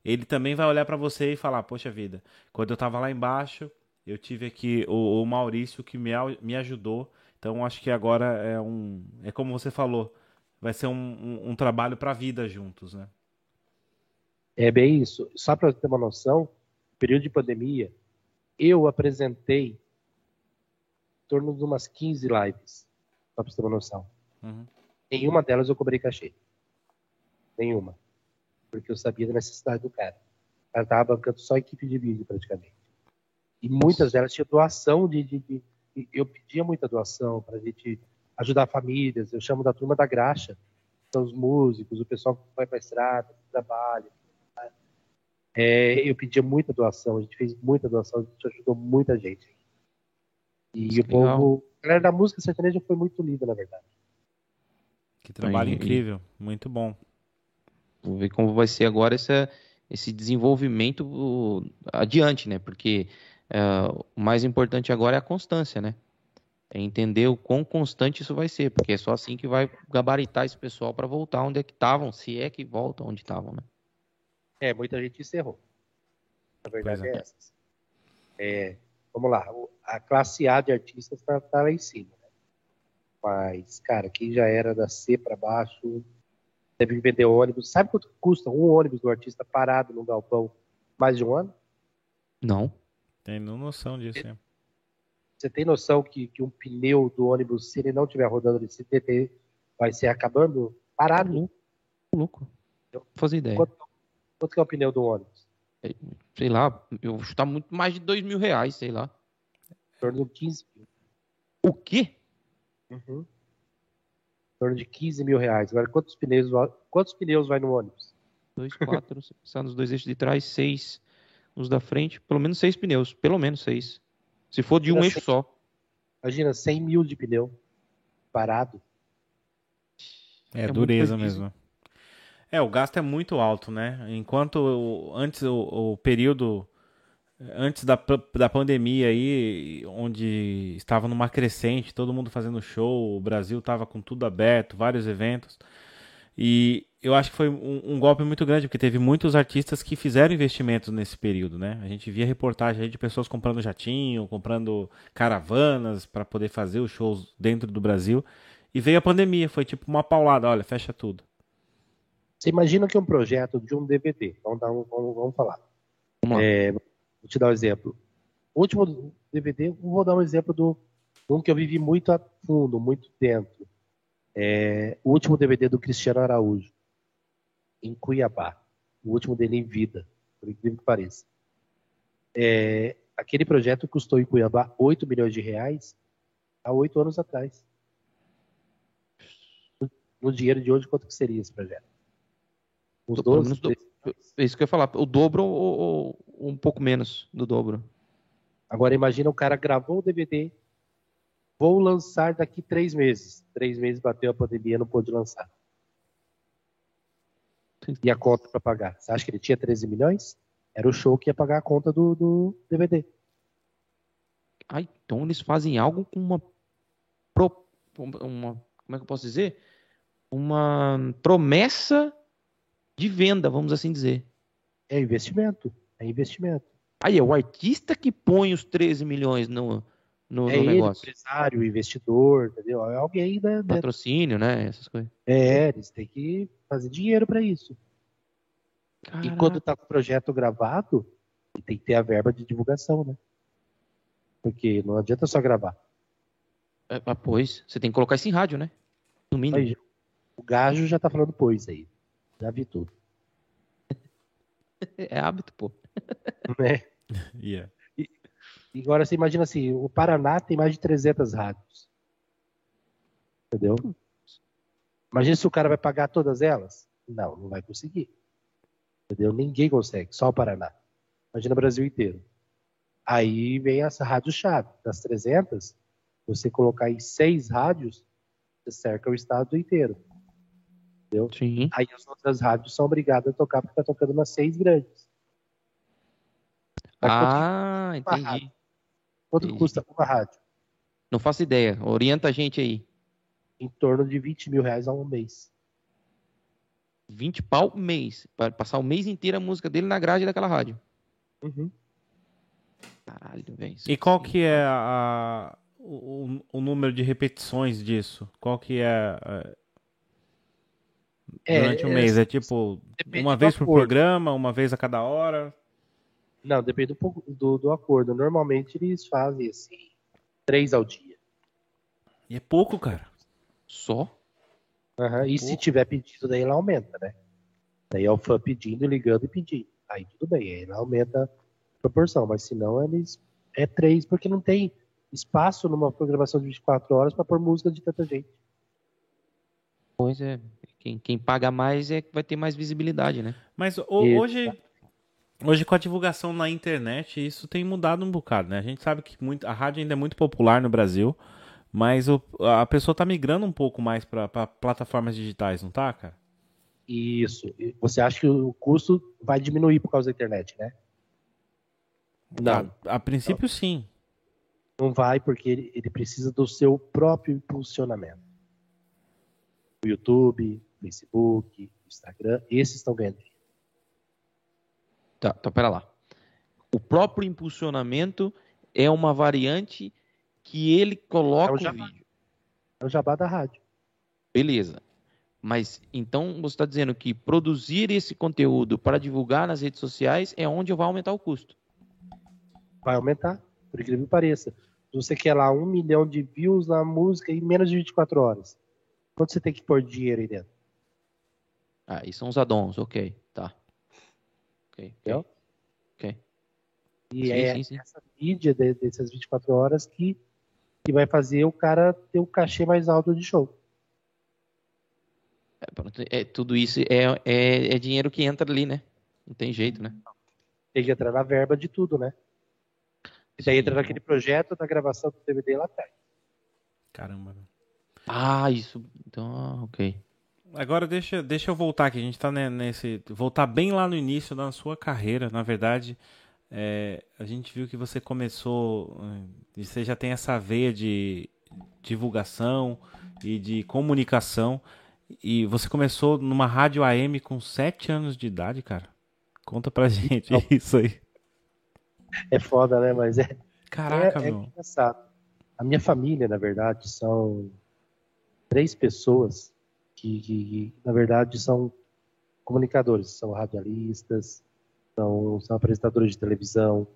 ele também vai olhar para você e falar: Poxa vida, quando eu estava lá embaixo, eu tive aqui o, o Maurício que me, me ajudou. Então acho que agora é um. É como você falou, vai ser um, um, um trabalho para a vida juntos, né? É bem isso. Só para ter uma noção, período de pandemia, eu apresentei em torno de umas 15 lives, só para você ter uma noção. Uhum. Nenhuma delas eu cobrei cachê. Nenhuma. Porque eu sabia da necessidade do cara. O cara tava bancando só equipe de vídeo, praticamente. E muitas delas tinham doação de. de- de- de- eu pedia muita doação para a gente ajudar famílias. Eu chamo da turma da graxa. São os músicos, o pessoal que vai para a estrada, que trabalha. tá? É, eu pedia muita doação, a gente fez muita doação, a gente ajudou muita gente. E o povo. A galera da música sertaneja foi muito linda, na verdade. Que trabalho Aí- incrível, muito bom. Vou ver como vai ser agora essa, esse desenvolvimento adiante, né? Porque é, o mais importante agora é a constância, né? É entender o quão constante isso vai ser, porque é só assim que vai gabaritar esse pessoal para voltar onde é que estavam, se é que voltam onde estavam, né? É, muita gente encerrou. A verdade Pois é, essa. É, vamos lá, a classe A de artistas tá, tá lá em cima. Né? Mas, cara, quem já era da C para baixo, teve que vender ônibus. Sabe quanto custa um ônibus do artista parado no galpão mais de um ano? Não. Tem noção disso, né? Você tem noção que, que um pneu do ônibus, se ele não estiver rodando nesse TT, vai ser acabando parado? Louco. Louco. Não fazia ideia. Quanto, quanto que é o pneu do ônibus? Sei lá, eu vou chutar muito mais de dois mil reais, sei lá. Em torno de 15 mil. O quê? Uhum. Em torno de 15 mil reais. Agora, quantos pneus, quantos pneus vai no ônibus? Dois, quatro, [LAUGHS] se pensar nos dois eixos de trás, seis nos da frente, pelo menos seis pneus, pelo menos seis. Se for de um Imagina eixo só. Imagina, 100 mil de pneu parado. É, muito dureza mesmo. É, o gasto é muito alto, né? Enquanto o- antes o, o período antes da, da pandemia aí, onde estava numa crescente, todo mundo fazendo show, o Brasil estava com tudo aberto, vários eventos. E eu acho que foi um, um golpe muito grande, porque teve muitos artistas que fizeram investimentos nesse período, né? A gente via reportagem aí de pessoas comprando jatinho, comprando caravanas para poder fazer os shows dentro do Brasil. E veio a pandemia, foi tipo uma paulada, olha, fecha tudo. Você imagina que um projeto de um DVD, vamos, dar um, vamos, vamos falar. Vamos. É, vou te dar um exemplo. O último DVD, vou dar um exemplo do um que eu vivi muito a fundo, muito dentro. É, o último DVD do Cristiano Araújo, em Cuiabá. O último dele em vida, por incrível que pareça. É, aquele projeto custou em Cuiabá 8 milhões de reais há oito anos atrás. No, no dinheiro de hoje, quanto que seria esse projeto? Uns Pelo 12, menos do- 13. É isso que eu ia falar. O dobro ou- ou um pouco menos do dobro. Agora imagina o cara gravou o DVD, vou lançar daqui três meses. Três meses bateu a pandemia, não pôde lançar. E a conta para pagar? Você acha que ele tinha 13 milhões? Era o show que ia pagar a conta do, do DVD. Ah, então eles fazem algo com uma, pro- uma. Como é que eu posso dizer? Uma promessa de venda, vamos assim dizer. É investimento. É investimento. Aí é o artista que põe os 13 milhões no, no, é no ele, negócio. empresário, investidor, entendeu? É alguém da, da- Patrocínio, né? Essas coisas. É, eles têm que fazer dinheiro para isso. E quando tá com o projeto gravado, tem que ter a verba de divulgação, né? Porque não adianta só gravar. É, ah, pois, você tem que colocar isso em rádio, né? No mínimo. Aí, o gajo já tá falando pois aí. Já vi tudo. [LAUGHS] É hábito, pô. Né? [LAUGHS] [LAUGHS] Yeah. Agora você imagina assim, o Paraná tem mais de 300 rádios. Entendeu? Imagina se o cara vai pagar todas elas. Não, não vai conseguir. Entendeu? Ninguém consegue, só o Paraná. Imagina o Brasil inteiro. Aí vem essa rádio-chave. Das 300, você colocar em seis rádios, você cerca o estado inteiro. Entendeu? Sim. Aí as outras rádios são obrigadas a tocar porque tá tocando nas seis grandes. Mas Ah, entendi. Quanto, entendi. custa uma rádio? Não faço ideia. Orienta a gente aí. Em torno de 20 mil reais ao mês. 20 pau mês. Para passar o mês inteiro a música dele na grade daquela rádio. Uhum. Caralho, velho. E qual que é a, o, o número de repetições disso? Qual que é, a- É, durante o é, mês? É tipo depende uma vez por acordo. programa, uma vez a cada hora? Não, depende do, do, do acordo. Normalmente eles fazem assim, três ao dia. E é pouco, cara. Só? Aham, E se Pouco. tiver pedido, daí ela aumenta, né? Daí é o fã pedindo, ligando e pedindo. Aí tudo bem, aí ela aumenta a proporção. Mas se não, eles é três, porque não tem espaço numa programação de 24 horas para pôr música de tanta gente. Pois é. Quem, quem paga mais é que vai ter mais visibilidade, né? Mas o- hoje, hoje com a divulgação na internet, isso tem mudado um bocado, né? A gente sabe que muito, a rádio ainda é muito popular no Brasil, mas o- a pessoa tá migrando um pouco mais para plataformas digitais, não tá, cara? Isso. Você acha que o custo vai diminuir por causa da internet, né? Não, A, a princípio, sim. não vai, porque ele, ele precisa do seu próprio impulsionamento. O YouTube, Facebook, Instagram, esses estão ganhando. Tá, então pera lá. O próprio impulsionamento é uma variante que ele coloca É o jabá. vídeo. É o jabá da rádio. Beleza. Mas então você está dizendo que produzir esse conteúdo para divulgar nas redes sociais é onde vai aumentar o custo. vai aumentar, por incrível que pareça. Se você quer lá um milhão de views na música em menos de 24 horas, quanto você tem que pôr dinheiro aí dentro? Ah, e são os addons, ok. Ok. Entendeu? ok. E Sim, é sim, sim. essa mídia de- dessas 24 horas que, que vai fazer o cara ter o cachê mais alto de show. É, pronto, é, tudo isso é, é, é dinheiro que entra ali, né? Não tem jeito, né? Tem que entrar na verba de tudo, né? E daí Sim. entra naquele projeto da gravação do DVD lá atrás. Caramba. Ah, isso. Então, ok. Agora deixa, deixa eu voltar aqui. A gente tá ne- nesse. Voltar bem lá no início da sua carreira. Na verdade, é, a gente viu que você começou. eh, Você já tem essa veia de divulgação e de comunicação. E você começou numa rádio AM com 7 anos de idade, cara. Conta pra gente Não. isso aí. É foda, né? Mas é, Caraca, é, é meu. engraçado. A minha família, na verdade, são três pessoas que, que- na verdade, são comunicadores, são radialistas, são, são apresentadores de televisão,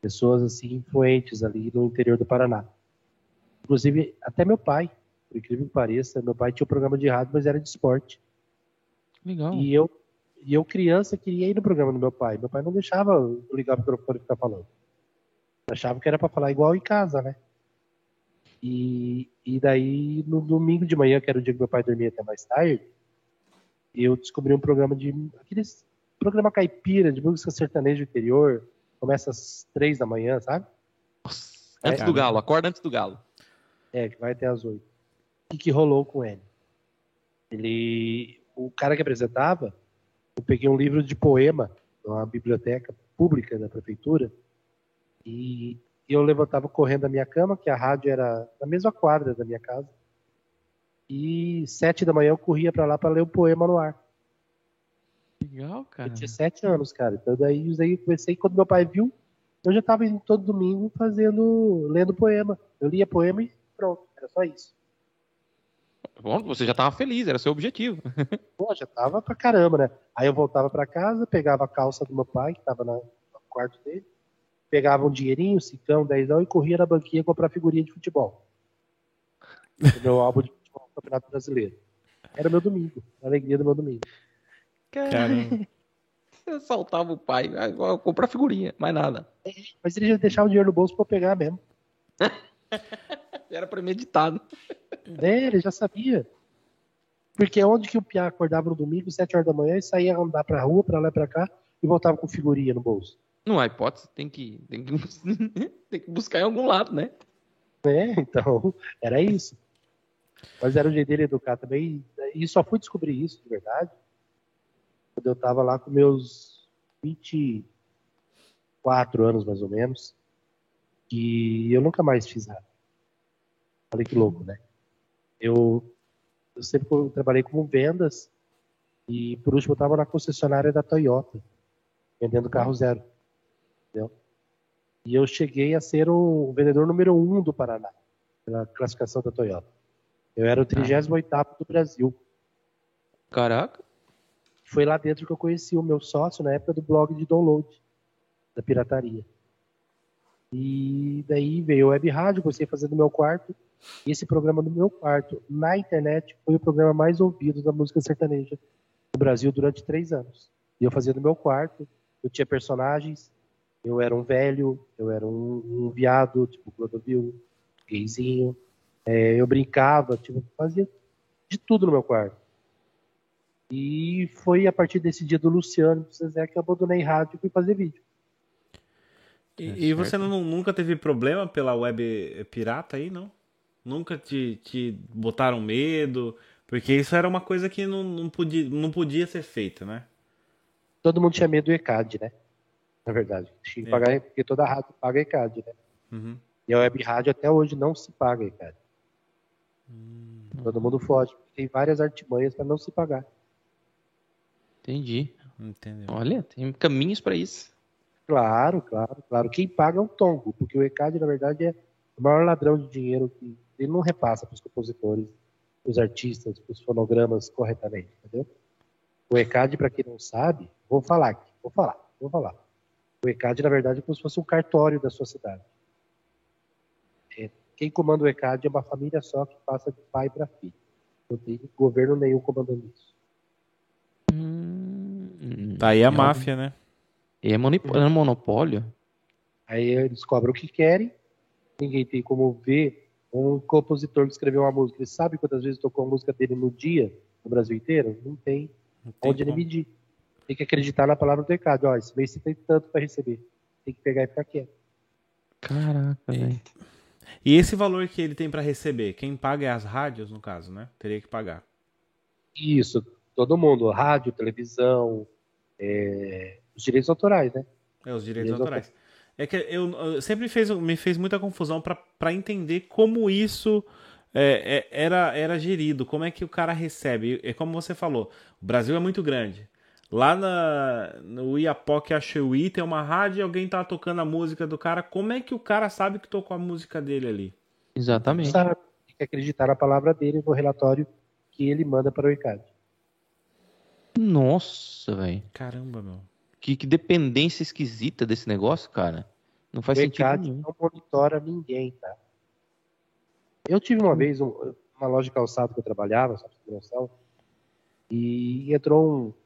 pessoas assim influentes ali no interior do Paraná. Inclusive, até meu pai, por incrível que pareça, meu pai tinha um programa de rádio, mas era de esporte. Legal. E eu, e eu criança, queria ir no programa do meu pai. Meu pai não deixava eu ligar o microfone e ficar falando. Achava que era para falar igual em casa, né? E, e daí, no domingo de manhã, que era o dia que meu pai dormia até mais tarde, eu descobri um programa de. aqueles programa caipira de música sertaneja interior. Começa às três da manhã, sabe? Nossa, antes É, do galo, acorda antes do galo. É, que vai até às oito. O que, que rolou com ele? Ele. O cara que apresentava, eu peguei um livro de poema numa biblioteca pública da prefeitura e eu levantava correndo da minha cama, que a rádio era na mesma quadra da minha casa. E sete da manhã eu corria pra lá pra ler o poema no ar. Legal, cara. Eu tinha sete anos, cara. Então daí, daí eu comecei, quando meu pai viu, eu já tava indo todo domingo fazendo, lendo poema. Eu lia poema e pronto, era só isso. Bom, você já estava feliz, era seu objetivo. [LAUGHS] Pô, já tava pra caramba, né? Aí eu voltava pra casa, pegava a calça do meu pai, que tava na- no quarto dele, pegava um dinheirinho, cicão, dezão, e corria na banquinha comprar figurinha de futebol. O meu álbum de futebol do Campeonato Brasileiro. Era o meu domingo, a alegria do meu domingo. Caramba. [LAUGHS] Eu saltava o pai, igual comprar figurinha, mais nada. Mas ele já deixava o dinheiro no bolso pra eu pegar mesmo. [LAUGHS] Era premeditado. É, ele já sabia. Porque onde que o Piá acordava no domingo, 7 horas da manhã, e saía andar pra rua, pra lá e pra cá, e voltava com figurinha no bolso? Não há hipótese, tem que, tem que, [LAUGHS] tem que buscar em algum lado, né? É, então, [LAUGHS] era isso. Mas era o jeito dele educar também. E só fui descobrir isso, de verdade, quando eu tava lá com meus 24 anos, mais ou menos, e eu nunca mais fiz nada. Olha que louco, né? Eu, eu sempre trabalhei como vendas e por último eu estava na concessionária da Toyota, vendendo carro zero. Entendeu? E eu cheguei a ser o vendedor número um do Paraná, pela classificação da Toyota. Eu era o 38 do Brasil. Caraca. Foi lá dentro que eu conheci o meu sócio na época do blog de download, da pirataria. E daí veio o web rádio, comecei a fazer no meu quarto. E esse programa no meu quarto, na internet, foi o programa mais ouvido da música sertaneja no Brasil durante três anos. E eu fazia no meu quarto, eu tinha personagens, eu era um velho, eu era um, um viado, tipo Clodovil, gayzinho. É, eu brincava, tipo, fazia de tudo no meu quarto. E foi a partir desse dia do Luciano, do Zezé, que eu abandonei rádio e fui fazer vídeo. E, e você não, nunca teve problema pela web pirata aí, não? Nunca te, te botaram medo? Porque isso era uma coisa que não, não, podia, não podia ser feita, né? Todo mundo tinha medo do ECAD, né? Na verdade. Tinha que é. pagar, porque toda rádio paga ECAD, né? Uhum. E a web rádio até hoje não se paga ECAD. Hum. Todo mundo foge. Tem várias artimanhas para não se pagar. Entendi. Entendeu. Olha, tem caminhos para isso. Claro, claro, claro. Quem paga é o Tongo, porque o ECAD, na verdade, é o maior ladrão de dinheiro que ele não repassa para os compositores, para os artistas, para os fonogramas corretamente, entendeu? O ECAD, para quem não sabe, vou falar aqui, vou falar, vou falar. O ECAD, na verdade, é como se fosse um cartório da sua cidade. É, quem comanda o ECAD é uma família só que passa de pai para filho. Não tem governo nenhum comandando isso. Hum, tá aí a máfia, né? E é, é monopólio. Aí eles cobram o que querem, ninguém tem como ver um compositor que escreveu uma música. Ele sabe quantas vezes tocou a música dele no dia, no Brasil inteiro? Não tem, Não tem onde como. ele medir. Tem que acreditar na palavra do recado. Ó, esse mês você tem tanto para receber. Tem que pegar e ficar quieto. Caraca, velho. E esse valor que ele tem para receber, quem paga é as rádios, no caso, né? Teria que pagar. Isso, todo mundo. Rádio, televisão, é, os direitos autorais, né? É, os direitos, direitos autorais. autorais. É que eu, eu, sempre fez, me fez muita confusão para entender como isso é, é, era, era gerido, como é que o cara recebe. É como você falou, o Brasil é muito grande. Lá na, no Iapoque Achewi tem uma rádio e alguém tá tocando a música do cara. Como é que o cara sabe que tocou a música dele ali? Exatamente. Sabe, tem que acreditar na palavra dele no relatório que ele manda para o ICAD. Nossa, velho. Caramba, meu. Que, que, dependência esquisita desse negócio, cara. Não faz o sentido ECAD nenhum. não monitora ninguém, tá? Eu tive uma vez um, uma loja de calçado que eu trabalhava, só pra noção, e entrou um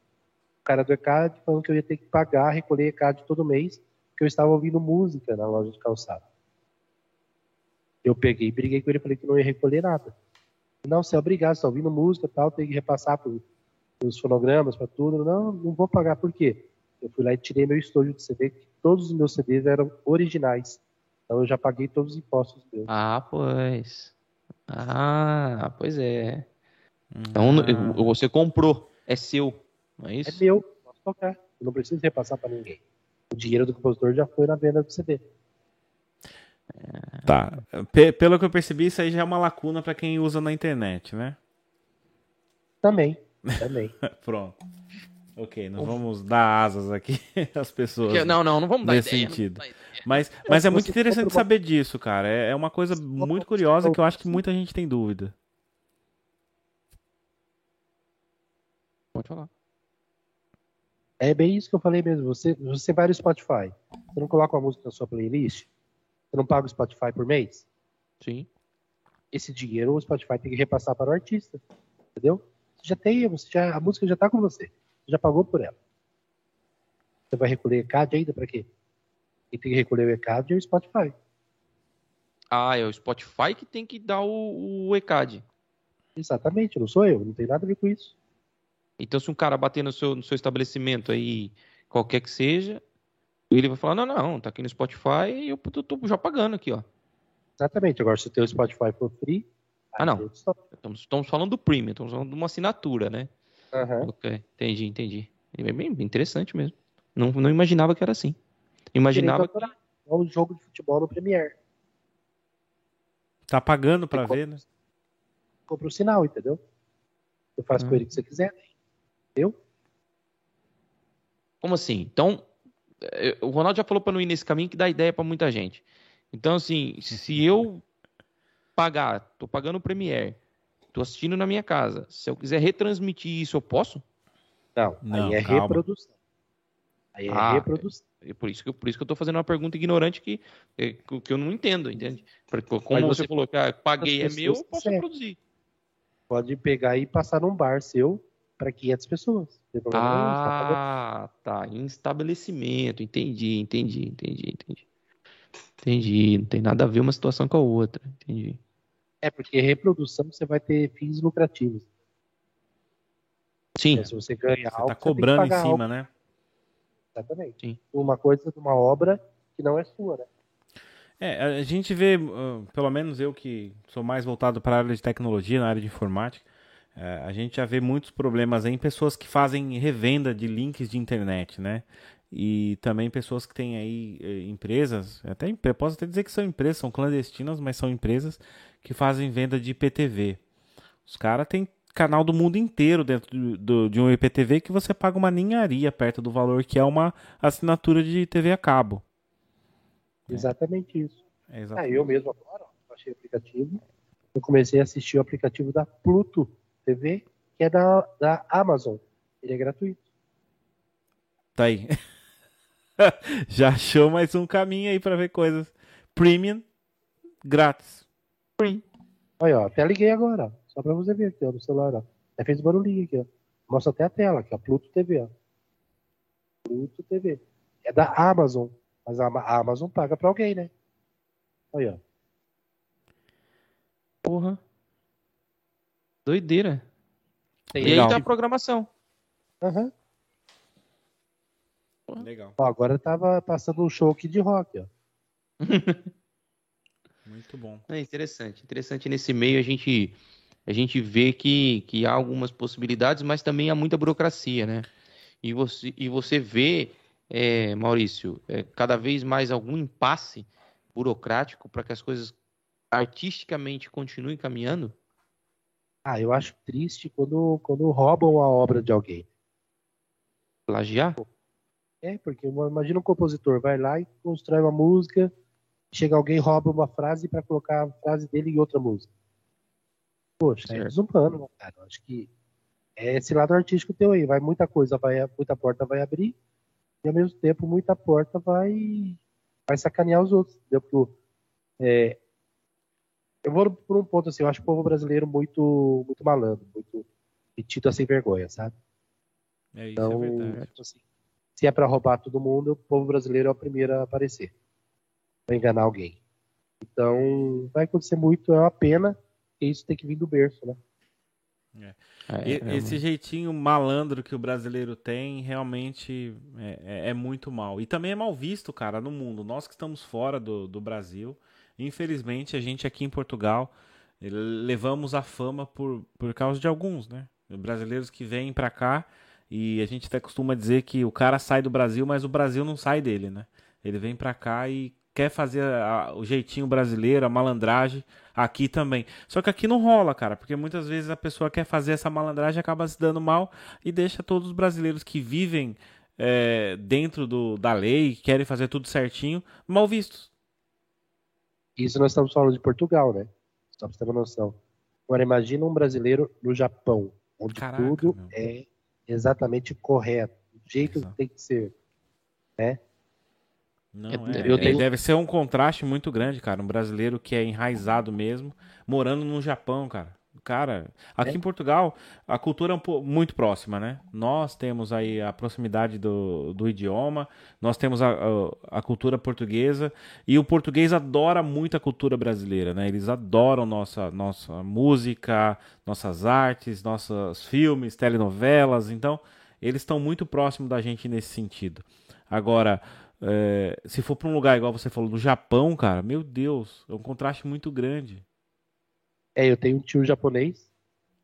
cara do ECAD falando que eu ia ter que pagar, recolher ECAD todo mês, porque eu estava ouvindo música na loja de calçado. Eu peguei, briguei com ele e falei que não ia recolher nada. Não, você é obrigado, você está ouvindo música tal, tem que repassar para os fonogramas, para tudo. Não, não vou pagar, por quê? Eu fui lá e tirei meu estojo de CD, que todos os meus CDs eram originais. Então eu já paguei todos os impostos meus. Ah, pois. Ah, pois é. Então ah. você comprou, é seu, não é isso? É meu, posso tocar. Eu não preciso repassar para ninguém. O dinheiro do compositor já foi na venda do CD. Tá. P pelo que eu percebi, isso aí já é uma lacuna para quem usa na internet, né? Também, também. [LAUGHS] Pronto. Ok, não vamos dar asas aqui [LAUGHS] às pessoas. Não, não, não vamos dar nesse ideia, sentido. Dar mas, mas é muito interessante saber disso, cara. É, é uma coisa muito curiosa que eu acho que muita gente tem dúvida. Pode falar. É bem isso que eu falei mesmo. Você, você vai no Spotify. Você não coloca uma música na sua playlist? Você não paga o Spotify por mês? Sim. Esse dinheiro o Spotify tem que repassar para o artista. Entendeu? Você já tem, você já, a música já está com você já pagou por ela. Você vai recolher ECAD ainda para quê? Quem tem que recolher o ECAD é o Spotify. Ah, é o Spotify que tem que dar o, o ECAD. Exatamente, não sou eu, não tem nada a ver com isso. Então, se um cara bater no seu, no seu estabelecimento aí, qualquer que seja, ele vai falar, não, não, tá aqui no Spotify e eu tô, tô já pagando aqui, ó. Exatamente, agora se o teu Spotify for free... Ah, não. Estamos, estamos falando do premium, estamos falando de uma assinatura, né? Uhum. Ok, entendi, entendi. É bem interessante mesmo. Não, não imaginava que era assim. Imaginava que... É um jogo de futebol no Premiere. Tá pagando pra ver, né? Compra o sinal, entendeu? Você faz com ele o que você quiser. Entendeu? Como assim? Então, é, o Ronaldo já falou para não ir nesse caminho que dá ideia para muita gente. Então, assim, se eu pagar, tô pagando o Premiere, tô assistindo na minha casa, se eu quiser retransmitir isso, eu posso? Não, não aí é calma. reprodução. Aí é ah, reprodução. É, é por, isso que, por isso que eu tô fazendo uma pergunta ignorante que, é, que eu não entendo, entende? Porque, como você, você, falou que ah, paguei é meu, eu posso reproduzir. Pode pegar e passar num bar seu para 500 pessoas. Ah, tá. Em estabelecimento. Entendi, entendi, entendi, entendi. Entendi. Não tem nada a ver uma situação com a outra. Entendi. É, porque reprodução você vai ter fins lucrativos. Sim. Então, se você ganha você algo, tá cobrando em cima, algo. né? Exatamente. Sim. Uma coisa de uma obra que não é sua, né? É, a gente vê, pelo menos eu que sou mais voltado para a área de tecnologia, na área de informática, é, a gente já vê muitos problemas em pessoas que fazem revenda de links de internet, né? E também pessoas que têm aí eh, empresas, até posso até dizer que são empresas, são clandestinas, mas são empresas que fazem venda de IPTV. Os caras têm canal do mundo inteiro dentro do, do, de um IPTV que você paga uma ninharia perto do valor que é uma assinatura de TV a cabo. Exatamente isso. É exatamente. Ah, eu mesmo agora, baixei o aplicativo, eu comecei a assistir o aplicativo da Pluto TV, que é da, da Amazon. Ele é gratuito. Tá aí. [LAUGHS] Já achou mais um caminho aí para ver coisas. Premium, grátis. Free. Olha, ó, até liguei agora. Só para você ver aqui, ó, no celular. Ó. É fez barulhinho aqui, ó. Mostra até a tela aqui, ó. Pluto TV, ó. Pluto TV. É da Amazon. Mas a Amazon paga pra alguém, né? Olha, ó. Porra. Doideira. E aí tá a programação. Aham. Uhum. Legal. Ó, agora tava passando um show aqui de rock, ó. [LAUGHS] Muito bom. É interessante. Interessante nesse meio a gente a gente vê que, que há algumas possibilidades, mas também há muita burocracia, né? E você, e você vê, é, Maurício, é, cada vez mais algum impasse burocrático para que as coisas artisticamente continuem caminhando? Ah, eu acho triste quando, quando roubam a obra de alguém. Plagiar? É, porque imagina um compositor vai lá e constrói uma música, chega alguém rouba uma frase para colocar a frase dele em outra música. Poxa, é certo. é desumano, né, cara. Eu acho que é esse lado artístico teu aí. Vai muita coisa, vai, muita porta vai abrir, e ao mesmo tempo muita porta vai, vai sacanear os outros. Entendeu? Porque, é, eu vou por um ponto assim, eu acho o povo brasileiro muito, muito malandro, muito metido a sem vergonha, sabe? É, isso é então, é verdade. Tipo assim, se é para roubar todo mundo, o povo brasileiro é o primeiro a aparecer. Pra enganar alguém. Então, vai acontecer muito, é uma pena, e isso tem que vir do berço, né? É. É, é esse jeitinho malandro que o brasileiro tem realmente é, é, é, muito mal. E também é mal visto, cara, no mundo. Nós que estamos fora do, do Brasil, infelizmente, a gente aqui em Portugal levamos a fama por, por causa de alguns, né? Brasileiros que vêm para cá e a gente até costuma dizer que o cara sai do Brasil, mas o Brasil não sai dele, né? Ele vem para cá e quer fazer a, o jeitinho brasileiro, a malandragem aqui também. Só que aqui não rola, cara, porque muitas vezes a pessoa quer fazer essa malandragem acaba se dando mal e deixa todos os brasileiros que vivem é, dentro do, da lei, querem fazer tudo certinho, mal vistos. Isso nós estamos falando de Portugal, né? Só pra você ter uma noção. Agora imagina um brasileiro no Japão, onde Caraca, tudo meu. é exatamente correto, do jeito Exato. que tem que ser, né? Não, é, é, tenho... Deve ser um contraste muito grande, cara. Um brasileiro que é enraizado mesmo, morando no Japão, cara. Cara, aqui é. em Portugal a cultura é um muito próxima, né? Nós temos aí a proximidade do, do idioma, nós temos a, a, a, cultura portuguesa e o português adora muito a cultura brasileira, né? Eles adoram nossa, nossa música, nossas artes, nossos filmes, telenovelas, então eles estão muito próximos da gente nesse sentido. Agora, é, se for para um lugar igual você falou do Japão, cara, meu Deus, é um contraste muito grande. É, eu tenho um tio japonês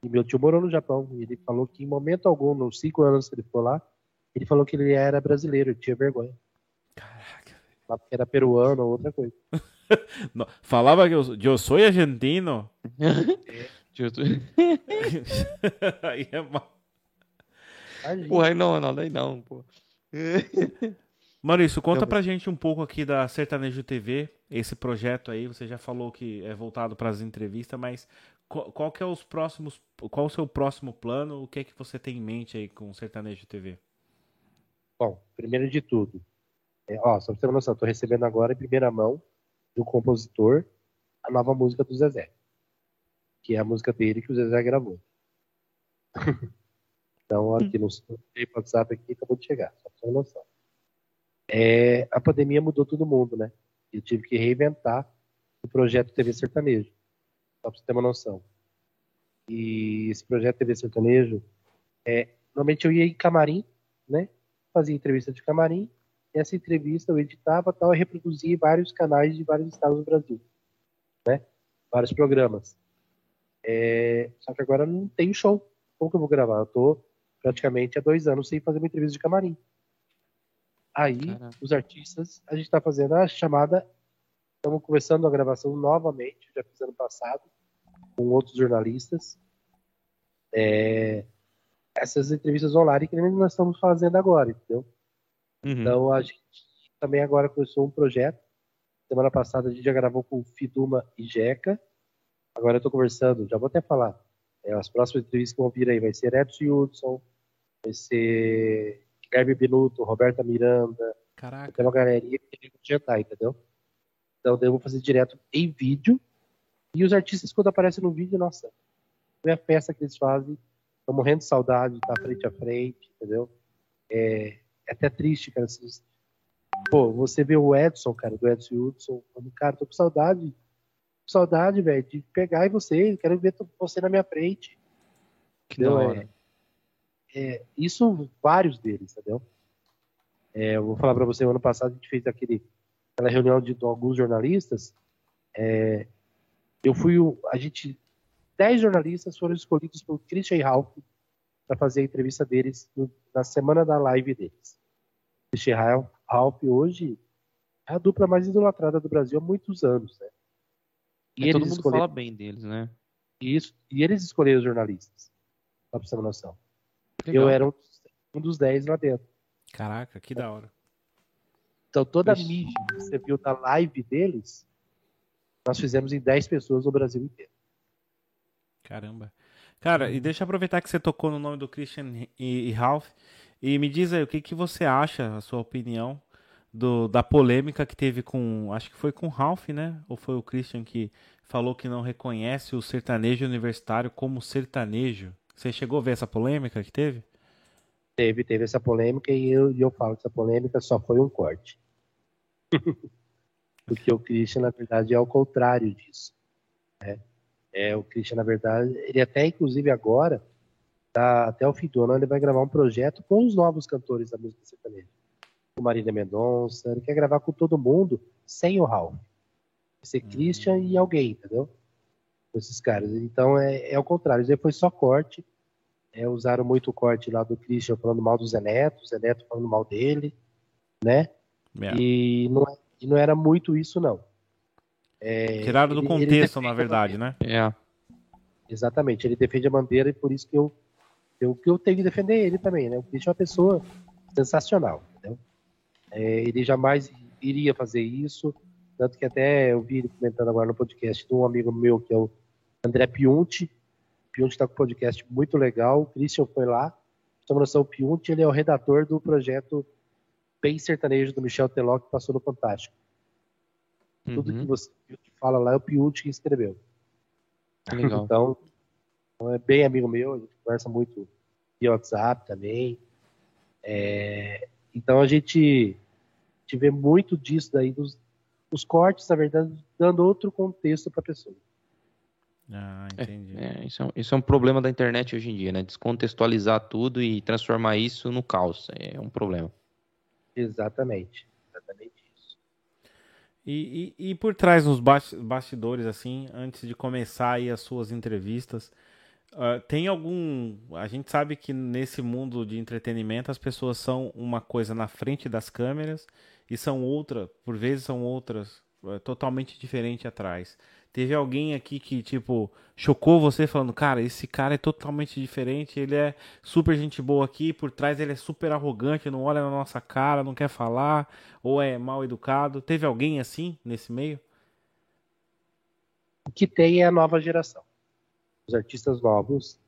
e meu tio morou no Japão. E ele falou que em momento algum, nos cinco anos que ele ficou lá, ele falou que ele era brasileiro, tinha vergonha. Caraca. Falava que era peruano ou outra coisa. [LAUGHS] Falava que eu, eu sou argentino. [LAUGHS] [LAUGHS] aí é mal. Pô, aí não, não, aí não, pô. Maurício, conta pra gente um pouco aqui da Sertanejo TV, esse projeto aí, você já falou que é voltado para as entrevistas, mas qual, qual, que é os próximos, qual o seu próximo plano, o que é que você tem em mente aí com o Sertanejo TV? Bom, primeiro de tudo, é, ó, só pra você ter uma noção, eu tô recebendo agora em primeira mão do compositor a nova música do Zezé, que é a música dele que o Zezé gravou. [LAUGHS] então, aqui no WhatsApp aqui acabou de chegar, só pra você ter uma noção é, a pandemia mudou todo mundo, né? Eu tive que reinventar o projeto TV Sertanejo, só para você ter uma noção. E esse projeto TV Sertanejo, é, normalmente eu ia em camarim, né? Fazia entrevista de camarim, e essa entrevista eu editava tal, e reproduzia em vários canais de vários estados do Brasil, né? Vários programas. É, só que agora não tem show. Como que eu vou gravar? Eu tô praticamente há dois anos sem fazer uma entrevista de camarim. Aí, Caraca. os artistas, a gente está fazendo a chamada. Estamos começando a gravação novamente, já fiz ano passado, com outros jornalistas. É, essas entrevistas online que nós estamos fazendo agora, entendeu? Uhum. Então, a gente também agora começou um projeto. Semana passada a gente já gravou com Fiduma e Jeca. Agora eu estou conversando, já vou até falar. É, as próximas entrevistas que vão vir aí vai ser Edson Hudson, vai ser Guilherme Binuto, Roberta Miranda. Caraca. Tem uma galerinha que tem que adiantar, entendeu? Então eu vou fazer direto em vídeo. E os artistas, quando aparecem no vídeo, nossa, é a festa que eles fazem. Estão morrendo de saudade de estar frente a frente, entendeu? É, é até triste, cara. Assim, pô, você vê o Edson, cara, do Edson Hudson, cara, tô com saudade. Com saudade, velho, de pegar e você, quero ver você na minha frente. Que da hora. É, é, isso, vários deles, entendeu? É, eu vou falar para você, ano passado a gente fez aquele, aquela reunião de, de alguns jornalistas. É, eu fui, o, a gente, dez jornalistas foram escolhidos pelo Christian Ralph para fazer a entrevista deles no, na semana da live deles. Christian Ralph hoje é a dupla mais idolatrada do Brasil há muitos anos, né? E é, todo mundo escolheram... fala bem deles, né? Isso, e eles escolheram os jornalistas, só pra você ter uma noção. Legal. Eu era um, um dos 10 lá dentro. Caraca, que da hora. Então toda a mídia que você viu da live deles, nós fizemos em 10 pessoas no Brasil inteiro. Caramba. Cara, e deixa eu aproveitar que você tocou no nome do Christian e, e Ralph. E me diz aí, o que, que você acha, a sua opinião, do, da polêmica que teve com. Acho que foi com o Ralph, né? Ou foi o Christian que falou que não reconhece o sertanejo universitário como sertanejo? Você chegou a ver essa polêmica que teve? Teve, teve essa polêmica e eu, eu falo que essa polêmica só foi um corte. [LAUGHS] Porque o Christian, na verdade, é o contrário disso. Né? É, o Christian, na verdade, ele até, inclusive, agora, tá, até o fim do ano, ele vai gravar um projeto com os novos cantores da música sertaneja. Com Marília Mendonça, ele quer gravar com todo mundo, sem o Ralph. Vai ser Christian e alguém, entendeu? Esses caras. Então é, é o contrário, foi só corte. É, usaram muito o corte lá do Christian falando mal do Zé Neto, o Zé Neto falando mal dele, né? Yeah. E, não, e não era muito isso, não. É, Tiraram do contexto, na verdade, né? É. Exatamente, ele defende a bandeira e por isso que eu, eu, que eu tenho que defender ele também, né? O Christian é uma pessoa sensacional, entendeu? É, ele jamais iria fazer isso, tanto que até eu vi ele comentando agora no podcast de um amigo meu que é o André Piunti. Piunti está com um podcast muito legal. O Christian foi lá. Só noção, Piunti ele é o redator do projeto Bem Sertanejo do Michel Teló, que passou no Fantástico. Uhum. Tudo que você fala lá é o Piunti que escreveu. Legal. Então, Então, é bem amigo meu, a gente conversa muito via WhatsApp também. É, então a gente, a gente vê muito disso daí, dos, dos cortes, na verdade, dando outro contexto para a pessoa. Ah, entendi. É, isso, é, um- isso é um problema da internet hoje em dia, né? Descontextualizar tudo e transformar isso no caos. É um problema. Exatamente. Exatamente isso. E, e, e por trás nos bas- bastidores, assim, antes de começar aí as suas entrevistas, ah, tem algum. A gente sabe que nesse mundo de entretenimento as pessoas são uma coisa na frente das câmeras e são outra, por vezes são outras, eh, totalmente diferente atrás. Teve alguém aqui que, tipo, chocou você falando, cara, esse cara é totalmente diferente, ele é super gente boa aqui, por trás ele é super arrogante, não olha na nossa cara, não quer falar, ou é mal educado. Teve alguém assim nesse meio? O que tem é a nova geração. Os artistas novos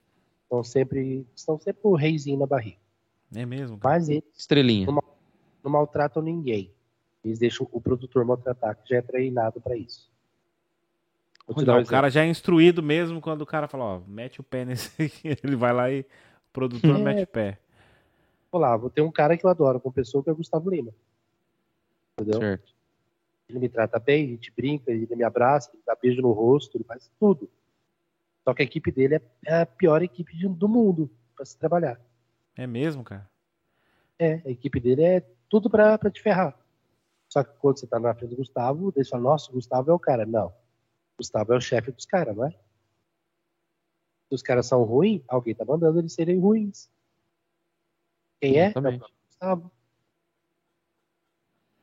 estão sempre, estão sempre o reizinho na barriga. É mesmo? cara? Mas eles Estrelinha. não maltratam ninguém. Eles deixam o produtor maltratar, que já é treinado para isso. Vou te dar um Não, o cara já é instruído mesmo quando o cara fala, ó, mete o pé [LAUGHS] nesse aqui. Ele vai lá e o produtor É. mete o pé. Vou lá, vou ter um cara que eu adoro, com pessoa que é o Gustavo Lima. Entendeu? Certo. Ele me trata bem, a gente brinca, ele me abraça, ele dá beijo no rosto, ele faz tudo. Só que a equipe dele é- a pior equipe do mundo para se trabalhar. É mesmo, cara? É, a equipe dele é tudo pra, pra te ferrar. Só que quando você tá na frente do Gustavo, você fala, nossa, o Gustavo é o cara. Não. Gustavo é o chefe dos caras, não é? Se os caras são ruins, alguém tá mandando eles serem ruins. Quem é? É o Gustavo.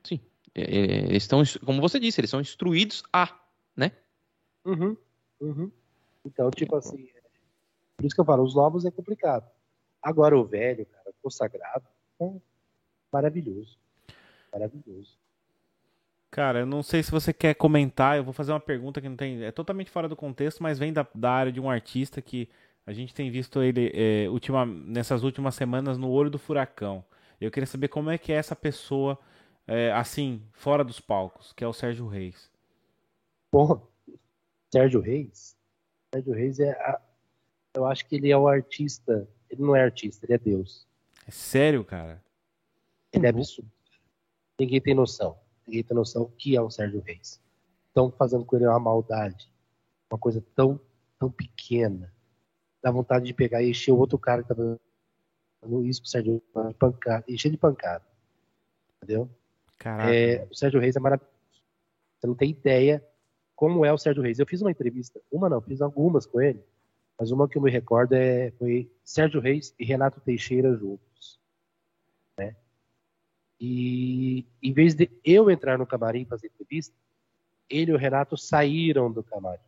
Sim. É, é, Eles estão, como você disse, eles são instruídos a, né? Uhum, uhum. Então, tipo assim, é- por isso que eu falo, os novos é complicado. Agora o velho, cara, consagrado, é maravilhoso. Maravilhoso. Cara, eu não sei se você quer comentar, eu vou fazer uma pergunta que não tem. É totalmente fora do contexto, mas vem da, da área de um artista que a gente tem visto ele é, ultima, nessas últimas semanas no olho do furacão. Eu queria saber como é que é essa pessoa, é, assim, fora dos palcos, que é o Sérgio Reis. Bom, Sérgio Reis. Sérgio Reis é. a- eu acho que ele é o artista. Ele não é artista, ele é Deus. É sério, cara? Ele é absurdo. Ninguém tem noção. Ninguém tem noção o que é o Sérgio Reis. Estão fazendo com ele uma maldade. Uma coisa tão, tão pequena. Dá vontade de pegar e encher o outro cara que tá dando isso pro Sérgio Reis, de pancada, encher de pancada. Entendeu? É, o Sérgio Reis é maravilhoso. Você não tem ideia como é o Sérgio Reis. Eu fiz uma entrevista, uma não, fiz algumas com ele, mas uma que eu me recordo é, foi Sérgio Reis e Renato Teixeira juntos. E em vez de eu entrar no camarim fazer entrevista, ele e o Renato saíram do camarim.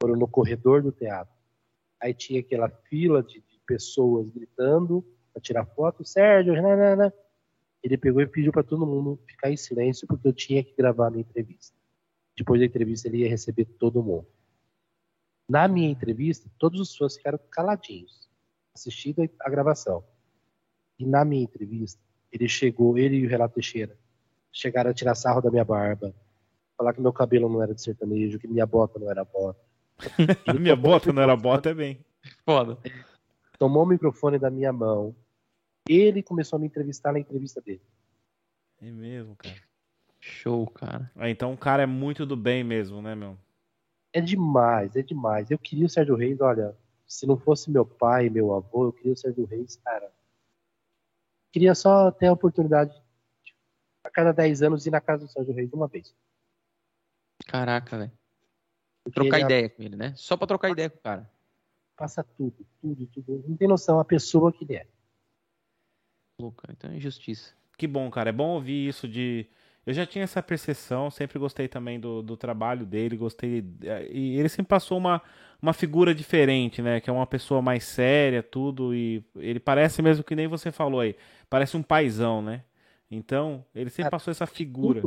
Foram no corredor do teatro. Aí tinha aquela fila de, de pessoas gritando para tirar foto. Sérgio, nanana. Ele pegou e pediu para todo mundo ficar em silêncio porque eu tinha que gravar a minha entrevista. Depois da entrevista ele ia receber todo mundo. Na minha entrevista, todos os fãs ficaram caladinhos, assistindo a gravação. E na minha entrevista, ele chegou, ele e o Renato Teixeira, chegaram a tirar sarro da minha barba, falar que meu cabelo não era de sertanejo, que minha bota não era bota. [LAUGHS] Minha bota não era bota, é bem. Foda. Tomou o microfone da minha mão. Ele começou a me entrevistar na entrevista dele. É mesmo, cara. Show, cara. Ah, então o cara é muito do bem mesmo, né, meu? É demais, é demais. Eu queria o Sérgio Reis, olha, se não fosse meu pai, meu avô, eu queria o Sérgio Reis, cara. Queria só ter a oportunidade de, a cada 10 anos ir na casa do Sérgio Reis uma vez. Caraca, velho. Trocar ele ideia com ele, né? Só pra trocar ideia com o cara. passa tudo, tudo, tudo. Não tem noção a pessoa que ele é. Cara, então é injustiça. Que bom, cara. É bom ouvir isso de. Eu já tinha essa percepção, sempre gostei também do, do trabalho dele, gostei. E ele sempre passou uma, uma figura diferente, né? Que é uma pessoa mais séria, tudo. E ele parece mesmo que nem você falou aí. Parece um paizão, né? Então, ele sempre Cara, passou essa figura.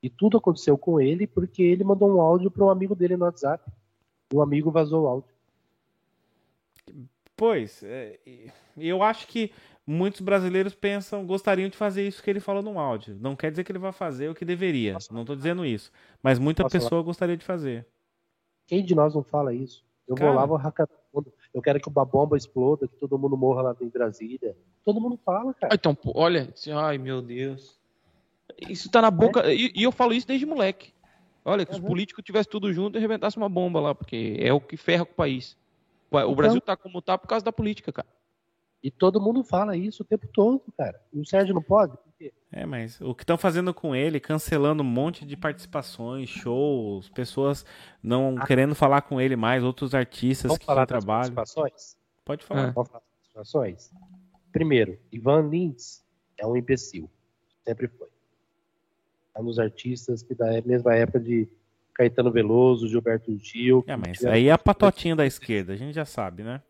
E tudo aconteceu com ele porque ele mandou um áudio para um amigo dele no WhatsApp. O amigo vazou o áudio. Pois, é, eu acho que muitos brasileiros pensam, gostariam de fazer isso que ele falou no áudio. Não quer dizer que ele vai fazer o que deveria. Nossa. Não tô dizendo isso. Mas muita pessoa gostaria de fazer. Quem de nós não fala isso? Eu Cara. vou lá, vou mundo. Eu quero que uma bomba exploda, que todo mundo morra lá em Brasília. Todo mundo fala, Ah, cara. Então, pô, olha, assim, ai meu Deus. Isso tá na boca. E, e eu falo isso desde moleque. Olha, que os Uhum. políticos tivessem tudo junto e arrebentasse uma bomba lá, porque é o que ferra com o país. O o Então- Brasil tá como tá por causa da política, cara. E todo mundo fala isso o tempo todo, cara. E o Sérgio não pode? Por quê? É, mas o que estão fazendo com ele, cancelando um monte de participações, shows, pessoas não querendo falar com ele mais, outros artistas Vamos que falar das participações? Pode falar. É. Vamos falar das participações? Primeiro, Ivan Lins é um imbecil. Sempre foi. É um dos artistas que da mesma época de Caetano Veloso, Gilberto Gil. É, mas aí é a patotinha da esquerda, a gente já sabe, né?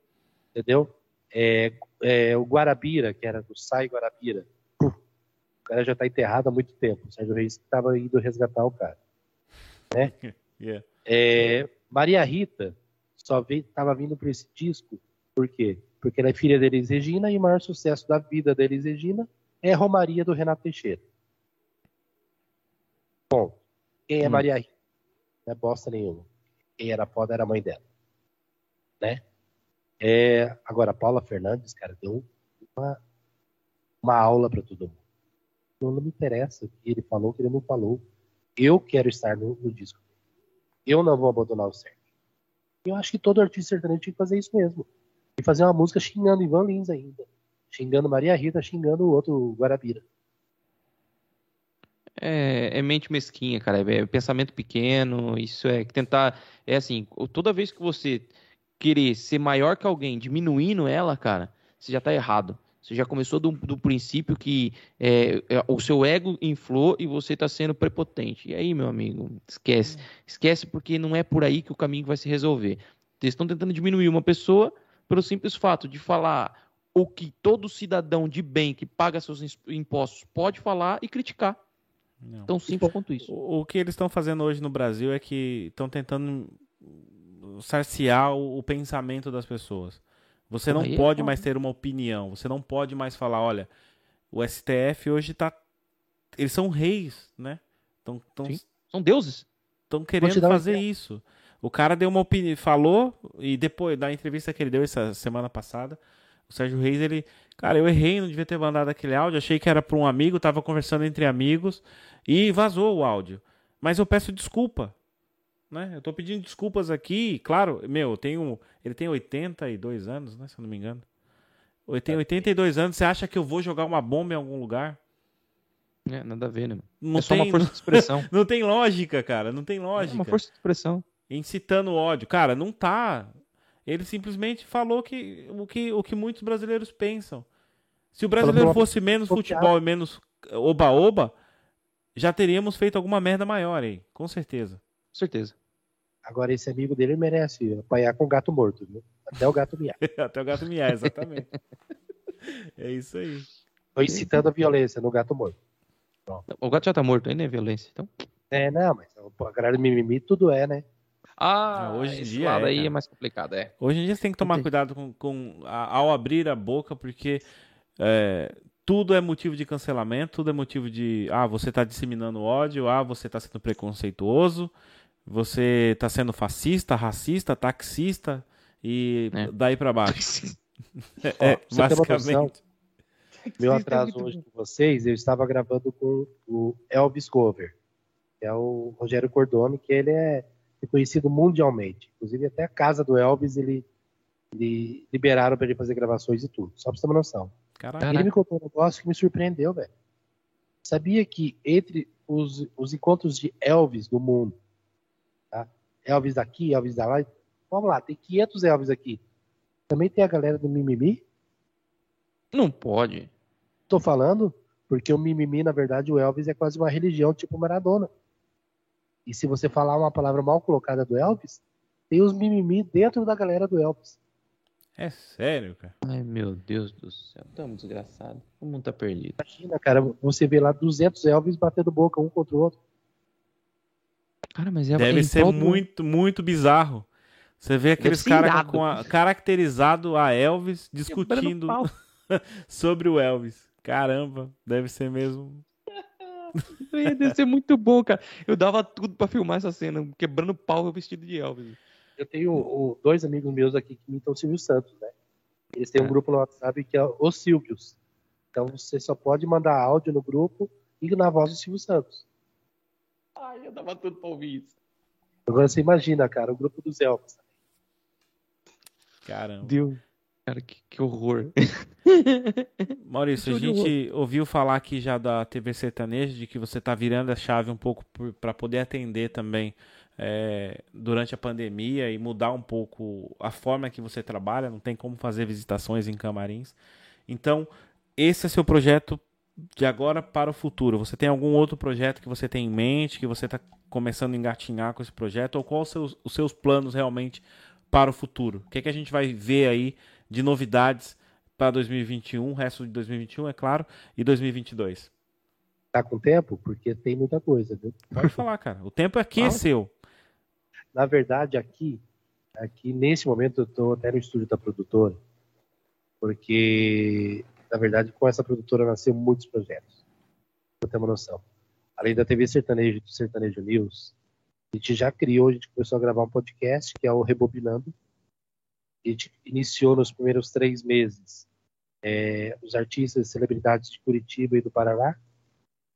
Entendeu? É, é, o Guarabira, que era do Sai Guarabira. Puf, o cara já tá enterrado há muito tempo. O Sérgio Reis estava indo resgatar o cara. [LAUGHS] Yeah. É, Maria Rita só estava vindo para esse disco, por quê? Porque ela é filha da Elis Regina e o maior sucesso da vida da Elis Regina é Romaria do Renato Teixeira. Bom, quem é Hum. Maria Rita? Não é bosta nenhuma. Quem era foda era a mãe dela. Né? É, agora, a Paula Fernandes, cara, deu uma, uma aula para todo mundo. Não, não me interessa o que ele falou, o que ele não falou. Eu quero estar no, no disco. Eu não vou abandonar o Sérgio. Eu acho que todo artista sertanejo tinha que fazer isso mesmo. E fazer uma música xingando Ivan Lins ainda. Xingando Maria Rita, xingando o outro Guarabira. É, é mente mesquinha, cara. É pensamento pequeno. Isso é tentar. É assim, toda vez que você querer ser maior que alguém, diminuindo ela, cara, você já tá errado. Você já começou do, do princípio que é, é, o seu ego inflou e você tá sendo prepotente. E aí, meu amigo, esquece. Esquece porque não é por aí que o caminho vai se resolver. Eles estão tentando diminuir uma pessoa pelo simples fato de falar o que todo cidadão de bem que paga seus impostos pode falar e criticar. Não. Tão simples quanto isso. O, o que eles estão fazendo hoje no Brasil é que estão tentando sarciar o, o pensamento das pessoas. Você não Aí é pode foda. mais ter uma opinião. Você não pode mais falar, olha, o STF hoje tá. Eles são reis, né? Estão Sim. São deuses. estão querendo um fazer isso. O cara deu uma opinião, falou, e depois da entrevista que ele deu essa semana passada, o Sérgio Reis, ele. Cara, eu errei, não devia ter mandado aquele áudio, achei que era para um amigo, tava conversando entre amigos, e vazou o áudio. Mas eu peço desculpa. Né? Eu tô pedindo desculpas aqui, claro, meu, eu tenho. Ele tem 82 anos, né? Se eu não me engano. Ele tem 82 anos, você acha que eu vou jogar uma bomba em algum lugar? É, nada a ver, né? Não é só tem, uma força de expressão. [LAUGHS] não tem lógica, cara, não tem é lógica. uma força de expressão. incitando ódio. Cara, não tá. Ele simplesmente falou que o que, o que muitos brasileiros pensam. Se o brasileiro fosse menos futebol e menos oba-oba, já teríamos feito alguma merda maior aí, com certeza. Com certeza. Agora, esse amigo dele merece apanhar com o gato morto, viu? Até o gato miar. [LAUGHS] Até o gato miar, exatamente. é isso aí. Tô incitando a violência no gato morto. O gato já tá morto, aí não é violência. Então... É, não, mas a galera do mimimi tudo é, né? Ah, hoje em dia lado é, aí cara. é mais complicado, é. Hoje em dia você tem que tomar Entendi. cuidado com, com a- ao abrir a boca, porque é, tudo é motivo de cancelamento, tudo é motivo de ah, você tá disseminando ódio, ah, você tá sendo preconceituoso, você tá sendo fascista, racista, taxista e É. daí pra baixo. [LAUGHS] É, Ó, uma basicamente. Meu Sim, atraso hoje com vocês, eu estava gravando com o Elvis Cover, que é o Rogério Cordone, que ele é reconhecido mundialmente. Inclusive, até a casa do Elvis, ele, ele liberaram para ele fazer gravações e tudo. Só para você ter uma noção. Caralho. Caraca. Ele me contou um negócio que me surpreendeu, velho. Sabia que entre os, os encontros de Elvis do mundo? Elvis daqui, Elvis da lá, vamos lá, tem 500 Elvis aqui. Também tem a galera do Mimimi? Não pode. Tô falando porque o Mimimi, na verdade, o Elvis é quase uma religião, tipo Maradona. E se você falar uma palavra mal colocada do Elvis, tem os Mimimi dentro da galera do Elvis. É sério, cara. Ai, meu Deus do céu. Tamo desgraçado. O mundo tá perdido. Imagina, cara, você vê lá 200 Elvis batendo boca um contra o outro. Cara, mas é Deve em ser prol do- muito, muito bizarro. Você vê aqueles caras com a, caracterizado a Elvis discutindo [LAUGHS] sobre o Elvis. Caramba, deve ser mesmo. [LAUGHS] Deve ser muito bom, cara. Eu dava tudo pra filmar essa cena, quebrando pau vestido de Elvis. eu tenho o, dois amigos meus aqui que imitam o Silvio Santos, né? Eles têm um é. grupo no WhatsApp que é os Silvios. Então você só pode mandar áudio no grupo e na voz do Silvio Santos. Ai, eu dava tudo pra ouvir isso. Agora você imagina, cara, o grupo dos Elvis. Caramba. Deus. Cara, que, que horror. [LAUGHS] Maurício, a gente ouviu falar aqui já da TV Sertaneja, de que você está virando a chave um pouco para poder atender também é, durante a pandemia e mudar um pouco a forma que você trabalha, não tem como fazer visitações em camarins. Então, esse é seu projeto de agora para o futuro. Você tem algum outro projeto que você tem em mente, que você está começando a engatinhar com esse projeto, ou quais os seus, os seus planos realmente para o futuro? O que, é que a gente vai ver aí de novidades para 2021, resto de 2021, é claro, e 2022? Tá com tempo? Porque tem muita coisa, viu? Pode falar, cara. O tempo aqui é seu. Na verdade, aqui, aqui nesse momento eu estou até no estúdio da produtora, porque na verdade com essa produtora nasceu muitos projetos. Pra ter uma noção. Além da TV Sertanejo do Sertanejo News, a gente já criou, a gente começou a gravar um podcast que é o Rebobinando, a gente iniciou nos primeiros três meses é, os artistas e celebridades de Curitiba e do Paraná.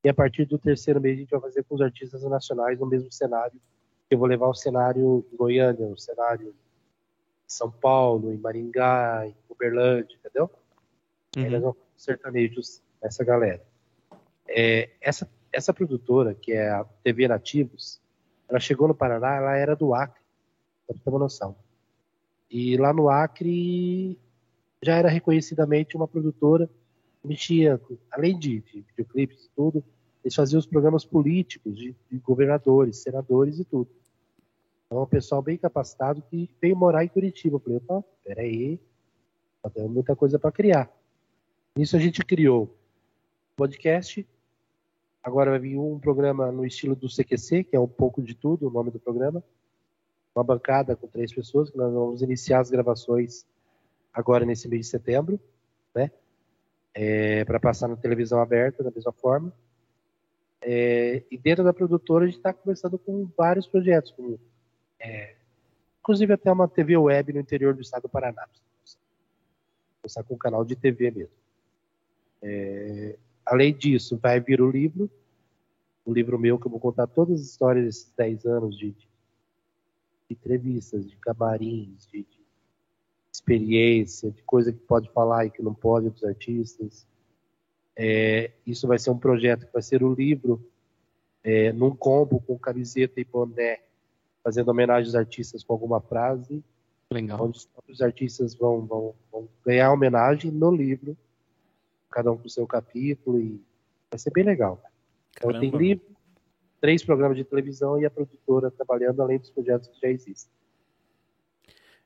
E a partir do terceiro mês a gente vai fazer com os artistas nacionais no mesmo cenário. Eu vou levar o cenário em Goiânia, o cenário em São Paulo, em Maringá, em Uberlândia, entendeu? Uhum. Sertanejos, essa galera. É, essa, essa produtora, que é a TV Nativos, ela chegou no Paraná, ela era do Acre, para ter uma noção. E lá no Acre já era reconhecidamente uma produtora mexia, além de, de videoclipes e tudo, eles faziam os programas políticos de, de governadores, senadores e tudo. Então, um pessoal bem capacitado que veio morar em Curitiba. Eu falei, opa, peraí, tá tendo muita coisa para criar. Nisso a gente criou podcast. Agora vai vir um programa no estilo do CQC, que é um pouco de tudo, o nome do programa uma bancada com três pessoas, que nós vamos iniciar as gravações agora nesse mês de setembro, né? É, para passar na televisão aberta da mesma forma. É, e dentro da produtora a gente está conversando com vários projetos, é, inclusive até uma TV web no interior do estado do Paraná. Começar com um canal de TV mesmo. É, além disso, vai vir o livro, o livro meu que eu vou contar todas as histórias desses 10 anos de, de entrevistas, de camarins, de, de, experiência, de coisa que pode falar e que não pode dos artistas. É, isso vai ser um projeto que vai ser o um livro é, num combo com camiseta e boné, fazendo homenagem aos artistas com alguma frase. Legal. Onde os artistas vão, vão, vão ganhar homenagem no livro, cada um com o seu capítulo, e vai ser bem legal. Então tem livro, três programas de televisão e a produtora trabalhando além dos projetos que já existem.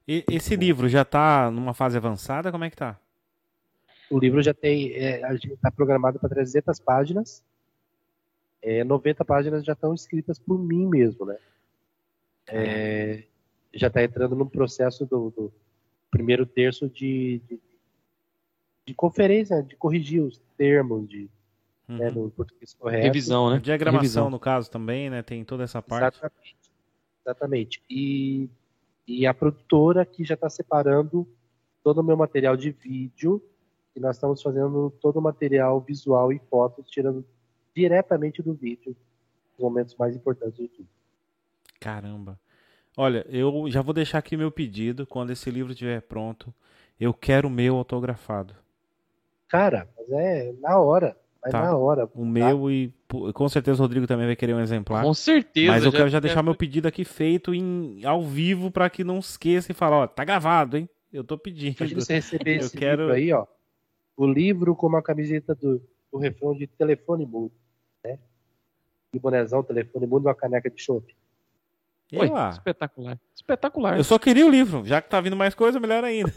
E esse livro já está numa fase avançada? Como é que está? O livro já tem, é, a gente está programado para 300 páginas. É, 90 páginas já estão escritas por mim mesmo, né? É, já está entrando no processo do, do primeiro terço de, de, de, conferência, de corrigir os termos, de né, uhum. né, no português correto. Revisão, né? Diagramação, Revisão. no caso, também, né? Tem toda essa parte. Exatamente. Exatamente. E, e a produtora que já está separando todo o meu material de vídeo e nós estamos fazendo todo o material visual e fotos, tirando diretamente do vídeo os momentos mais importantes de tudo. Caramba. Olha, eu já vou deixar aqui meu pedido. Quando esse livro estiver pronto, eu quero o meu autografado. Cara, mas é na hora. Vai tá. na hora. O tá? meu e com certeza o Rodrigo também vai querer um exemplar. Com certeza. Mas eu já quero já deixar meu pedido aqui feito em, ao vivo para que não esqueça e fale, ó, tá gravado, hein? Eu tô pedindo. Imagina você receber [LAUGHS] eu esse quero... livro aí, ó. O livro com uma camiseta do, do refrão de telefone mudo, né? E bonezão, telefone mudo e uma caneca de chope. Oi, espetacular. Espetacular. Eu só queria o livro, já que tá vindo mais coisa, melhor ainda.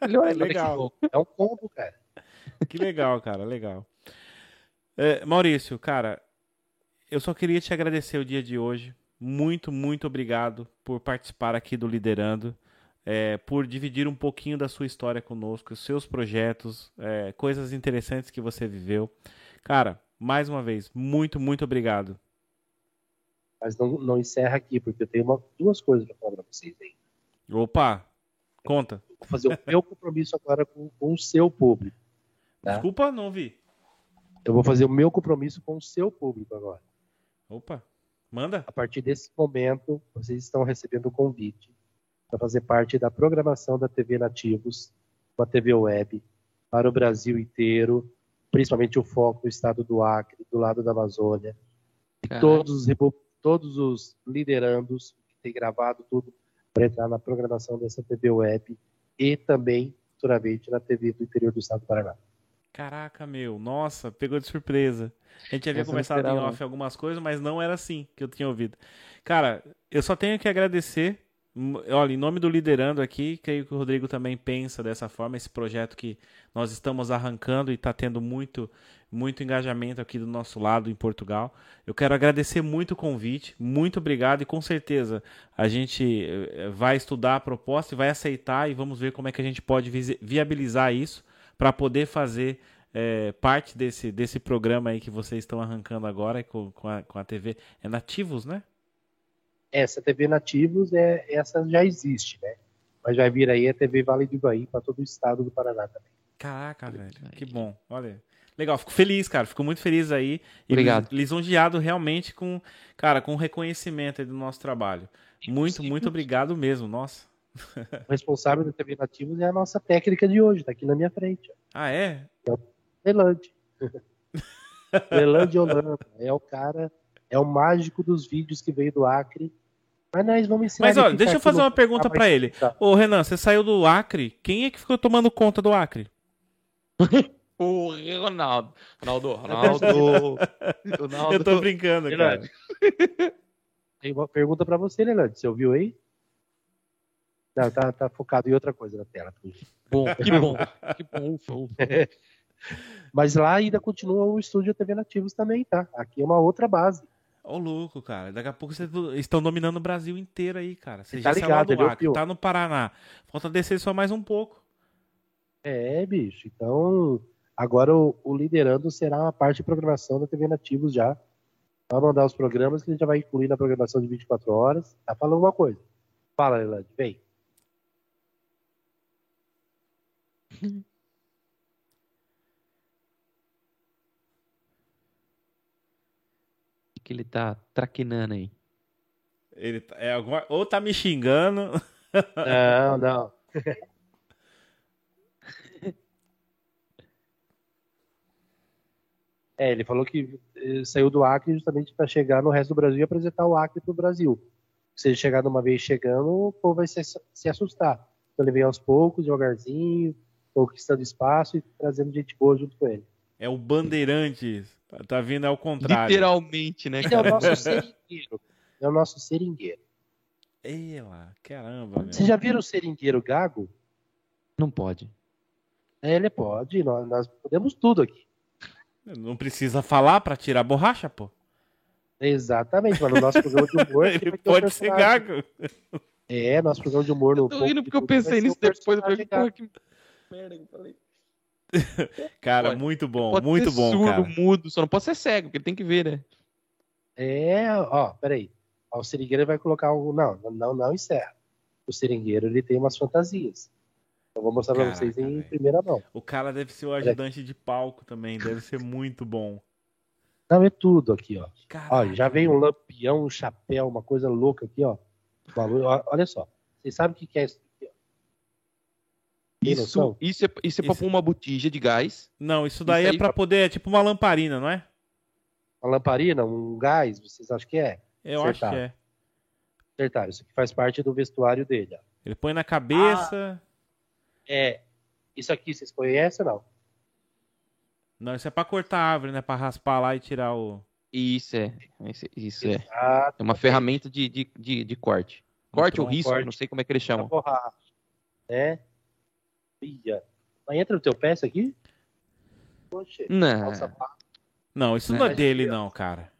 Melhor [LAUGHS] é legal. É um combo, cara. Que legal, cara, legal. É, Maurício, cara, eu só queria te agradecer o dia de hoje. Muito, muito obrigado por participar aqui do Liderando, é, por dividir um pouquinho da sua história conosco, os seus projetos, é, coisas interessantes que você viveu. Cara, mais uma vez, muito, muito obrigado. Mas não, não encerra aqui, porque eu tenho uma, duas coisas para falar para vocês aí. Opa, conta. Vou fazer o meu compromisso agora com, com o seu público. Tá? Desculpa, não vi. Eu vou fazer o meu compromisso com o seu público agora. Opa, manda. A partir desse momento, vocês estão recebendo o convite para fazer parte da programação da TV Nativos, uma TV web, para o Brasil inteiro, principalmente o foco no estado do Acre, do lado da Amazônia. E todos os, todos os liderandos que têm gravado tudo para entrar na programação dessa TV web e também, futuramente, na TV do interior do estado do Paraná. Caraca, meu, nossa, pegou de surpresa. A gente havia conversado em off algumas coisas, mas não era assim que eu tinha ouvido. Cara, eu só tenho que agradecer. Olha, em nome do Liderando aqui, creio que o Rodrigo também pensa dessa forma, esse projeto que nós estamos arrancando e está tendo muito, muito engajamento aqui do nosso lado em Portugal. Eu quero agradecer muito o convite, muito obrigado e com certeza a gente eh, vai estudar a proposta e vai aceitar e vamos ver como é que a gente pode viabilizar isso para poder fazer é, parte desse, desse programa aí que vocês estão arrancando agora com, com, a, com a TV. É Nativos, né? Essa TV Nativos, é, essa já existe, né? Mas vai vir aí a TV Vale do Ivaí para todo o estado do Paraná também. Caraca, velho. Que bom. Olha. Legal, fico feliz, cara. Fico muito feliz aí. E Obrigado. lis- lisonjeado realmente com, cara, com o reconhecimento aí do nosso trabalho. Muito, muito obrigado mesmo. Nossa. [LAUGHS] O responsável da TV Nativos é a nossa técnica de hoje, tá aqui na minha frente. Ah, é? Elande. [LAUGHS] Elande Holanda. É o cara, é o mágico dos vídeos que veio do Acre. Mas nós vamos ensinar Mas olha, deixa eu fazer uma pergunta pra mas- ele. tá. Ô, Renan, você saiu do Acre. Quem é que ficou tomando conta do Acre? [LAUGHS] O Ronaldo. Ronaldo, Ronaldo. Ronaldo. Eu tô brincando, cara. Tem uma pergunta pra você, Elande. Você ouviu aí? Não, tá, tá focado em outra coisa na tela. [LAUGHS] Bom, que bom. Que bom, ufa, ufa. Mas lá ainda continua o estúdio TV Nativos também, tá? Aqui é uma outra base. Ô, louco, cara. Daqui a pouco vocês do- estão dominando o Brasil inteiro aí, cara. Você Tá já saiu ligado, lá do ele é o Acre, tá no Paraná. Falta descer só mais um pouco. É, bicho. Então, agora o, o liderando será uma parte de programação da TV Nativos já. Vai mandar os programas que a gente já vai incluir na programação de 24 horas. Tá falando uma coisa. Fala, Elande, vem. O que ele tá traquinando aí? Ele tá- é alguma... Ou tá me xingando. Não, não. É, ele falou que eh, saiu do Acre justamente para chegar no resto do Brasil e apresentar o Acre pro Brasil. Se ele chegar de uma vez chegando, o povo vai se, se assustar. Então ele vem aos poucos, devagarzinho, conquistando espaço e trazendo gente boa junto com ele. É o Bandeirantes. Tá- vindo ao contrário. Literalmente, né, Esse é o cara? nosso [LAUGHS] seringueiro. É o nosso seringueiro. Ei lá, caramba, meu. Vocês já viram o seringueiro gago? Não pode. É, ele pode, nós, nós podemos tudo aqui. Não precisa falar pra tirar a borracha, pô. Exatamente, mas no nosso programa de humor. [LAUGHS] Ele vai ter um pode ser gago. É, nosso programa de humor no Tô Pouco rindo de porque eu pensei nisso depois. Eu falei, porra, que merda que eu falei. [LAUGHS] Cara, Pode. muito bom, Pode muito ser bom, surdo, cara. mudo, só não pode ser cego, porque ele tem que ver, né? É, ó, peraí. Ó, O seringueiro vai colocar um. Não, não, não encerra. O seringueiro ele tem umas fantasias. Eu vou mostrar pra Caraca, vocês em velho. primeira mão. O cara deve ser o ajudante de palco também, deve ser muito bom. Não, é tudo aqui, ó. Caraca, Ó, já vem um lampião, um chapéu, uma coisa louca aqui, ó. Olha só. Vocês sabem o que que é isso Isso, é, isso é pra Isso- pôr uma botija de gás. Não, isso daí Isso é pra pra- poder, é tipo uma lamparina, não é? Uma lamparina, um gás, vocês acham que é? Eu acho que é. Acertaram. Isso aqui faz parte do vestuário dele, ó. Ele põe na cabeça. É. Isso aqui vocês conhecem ou não? Não, isso é pra cortar a árvore, né? Pra raspar lá e tirar o. Isso é. Isso, é. Ah, É uma ferramenta de, de, de, de corte. Corte ou bom, risco, corte. não sei como é que eles chamam. borracha. Né? Ia. Mas entra no teu pé isso aqui? Poxa. Não, Não, isso não é Parece dele, criança. não, cara.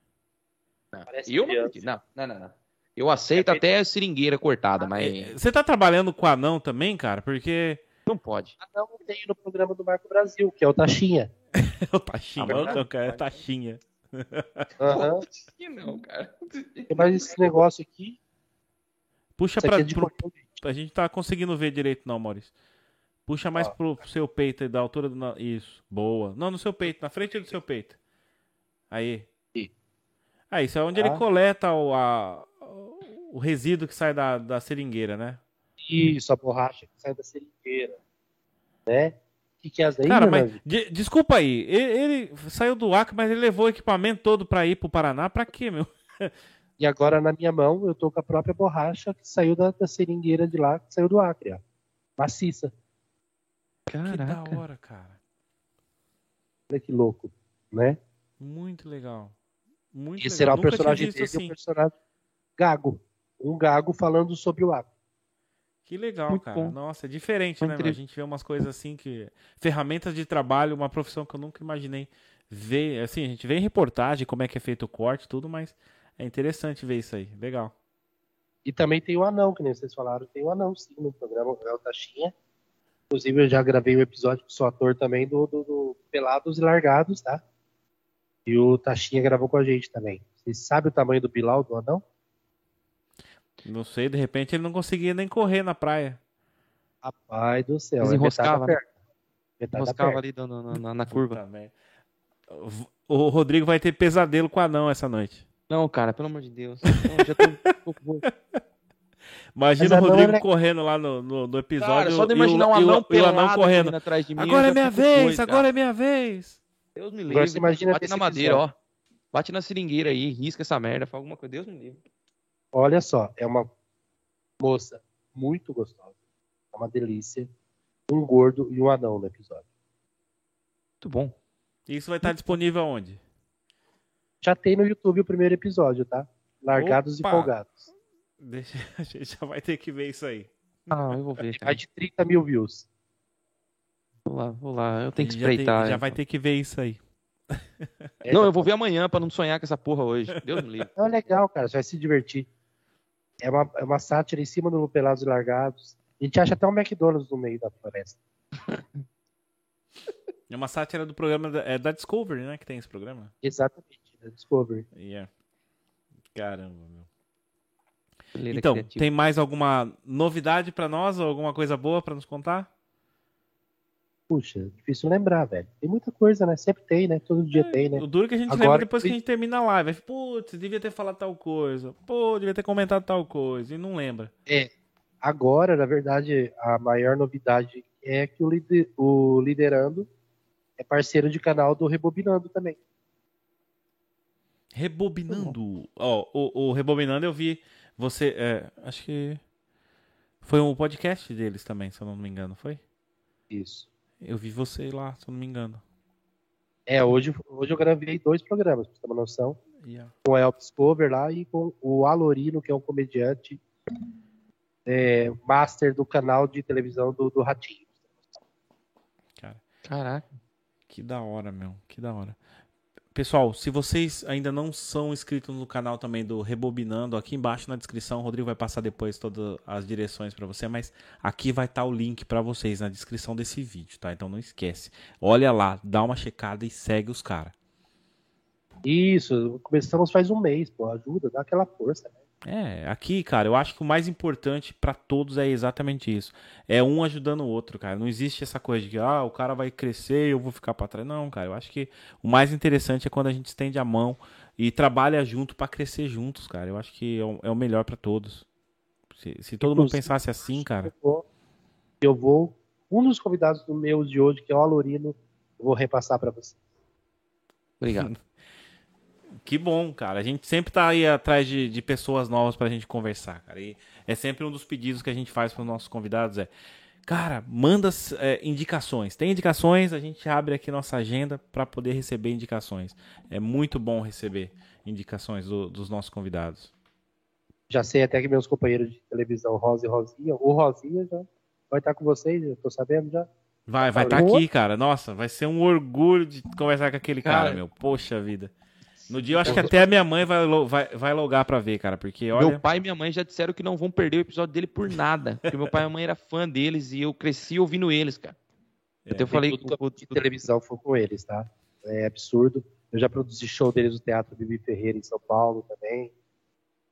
parece eu não, não, não, não, não. Eu aceito É até a seringueira cortada, É, mas Você tá trabalhando com anão também, cara? Porque. não pode. Ah, não, tem no programa do Marco Brasil, que é o Taxinha. É [LAUGHS] o Taxinha. Ah, mas- não, cara, é Taxinha. Aham. Que não, cara. Tem mais esse negócio aqui. Puxa Isso pra. aqui é pro- a gente tá conseguindo ver direito, não, Maurício. Puxa mais Ó. pro seu peito aí, da altura do. Isso, boa. Não, no seu peito, na frente do seu peito. Aí. Ih. Aí, isso é onde Tá. ele coleta o, a- o resíduo que sai da, da seringueira, né? Isso, a borracha que sai da seringueira. Né? O que, que é essa aí, Cara, mas. de- desculpa aí, ele, ele saiu do Acre, mas ele levou o equipamento todo pra ir pro Paraná. Pra quê, meu? E agora na minha mão eu tô com a própria borracha que saiu da, da seringueira de lá, que saiu do Acre, ó. Maciça. Que da Caraca. hora, cara. Olha que louco, né? Muito legal. Muito Esse legal. será o personagem dele, assim. o personagem Gago. Um gago falando sobre o Acre. Que legal, Muito cara. bom. Nossa, é diferente, Muito né? meu? A incrível. gente vê umas coisas assim que. Ferramentas de trabalho, uma profissão que eu nunca imaginei ver. Assim, a gente vê em reportagem como é que é feito o corte, tudo, mas é interessante ver isso aí. Legal. E também tem o anão, que nem vocês falaram, tem o anão sim no programa, é o Taxinha. Inclusive eu já gravei um episódio com o ator também do, do, do Pelados e Largados, tá? E o Taxinha gravou com a gente também. Vocês sabem o tamanho do Bilal, do anão? Não sei, de repente ele não conseguia nem correr na praia. Rapaz do céu. Mas é enroscava, metade da né? ali na, na- na- na curva. O Rodrigo vai ter pesadelo com o anão essa noite. Não, cara, pelo amor de Deus. Não, já tô- tô- [LAUGHS] Imagina o anão Rodrigo é le- correndo lá no, no, no episódio. Cara, só de e o- imaginar um anão pelado correndo. atrás de mim. Agora é já minha vez, doido, agora cara. é minha vez. Deus me livre. você imagina Bate na madeira, ó. Bate na seringueira aí, risca essa merda, faz alguma coisa. Deus me livre. Olha só, é uma moça muito gostosa. É uma delícia. Um gordo e um anão no episódio. Muito bom. Isso vai estar disponível aonde? Já tem no YouTube o primeiro episódio, tá? Largados Opa! e folgados. Deixa, [LAUGHS] a gente já vai ter que ver isso aí. Ah, eu vou ver. Cara. mais de 30 mil views. Vou lá, vou lá. Eu tenho que já tem- espreitar. já então. vai ter que ver isso aí. É, Não, eu vou ver amanhã pra não sonhar com essa porra hoje. Deus me livre. [LAUGHS] É legal, cara. Você vai se divertir. É uma, é uma sátira em cima do Pelados e Largados. A gente acha até um McDonald's no meio da floresta. É uma sátira do programa da, é da Discovery, né? Que tem esse programa. Exatamente, da Discovery. Yeah. Caramba, meu. Ele era Então, criativo. tem mais alguma novidade pra nós? Ou alguma coisa boa pra nos contar? Puxa, difícil lembrar, velho. Tem muita coisa, né? Sempre tem, né? Todo dia tem, né? O duro que a gente Agora- lembra depois que a gente termina a live. Putz, devia ter falado tal coisa. Pô, devia ter comentado tal coisa. E não lembra. Agora, na verdade, a maior novidade é que o, lider- o Liderando é parceiro de canal do Rebobinando também. Rebobinando. Ó, o, o Rebobinando eu vi você. é, acho que. Foi um podcast deles também, se eu não me engano, foi? Isso. Eu vi você lá, se eu não me engano. É, hoje, hoje eu gravei dois programas, pra você ter uma noção. Yeah. Com o Elvis Cover lá e com o Alorino, que é um comediante é, master do canal de televisão do, do Ratinho. Caraca. Que da hora, meu. Que da hora. Pessoal, se vocês ainda não são inscritos no canal também do Rebobinando, aqui embaixo na descrição, o Rodrigo vai passar depois todas as direções pra você, mas aqui vai estar o link pra vocês na descrição desse vídeo, tá? Então não esquece. Olha lá, dá uma checada e segue os caras. Isso, começamos faz um mês, pô. Ajuda, dá aquela força, né? É, aqui, cara, eu acho que o mais importante pra todos é exatamente isso. É um ajudando o outro, cara. Não existe essa coisa de que, ah, o cara vai crescer e eu vou ficar pra trás. Não, cara, eu acho que o mais interessante é quando a gente estende a mão e trabalha junto pra crescer juntos, cara. Eu acho que é o, é melhor pra todos. Se, se todo mundo pensasse assim, cara. Eu vou, eu vou- um dos convidados do meus de hoje, que é o Alorino, eu vou repassar pra você. Obrigado. [LAUGHS] Que bom, cara. A gente sempre tá aí atrás de, de pessoas novas pra gente conversar, cara. E é sempre um dos pedidos que a gente faz pros nossos convidados é, cara, manda é, indicações. Tem indicações, a gente abre aqui nossa agenda pra poder receber indicações. É muito bom receber indicações do- dos nossos convidados. Já sei até que meus companheiros de televisão, Rosa e Rosinha, o Rosinha já vai estar com vocês, eu tô sabendo já. Vai, vai estar Falou? aqui, cara. Nossa, vai ser um orgulho de conversar com aquele cara, Cara. meu. Poxa vida. No dia eu acho que até a minha mãe vai, vai, vai logar pra ver, cara, porque olha. Meu pai e minha mãe já disseram que não vão perder o episódio dele por nada. Porque meu pai e minha mãe era fã deles e eu cresci ouvindo eles, cara. É, Até eu falei Tudo com, de televisão foi com eles, tá? É absurdo. Eu já produzi show deles no Teatro Bibi Ferreira em São Paulo também.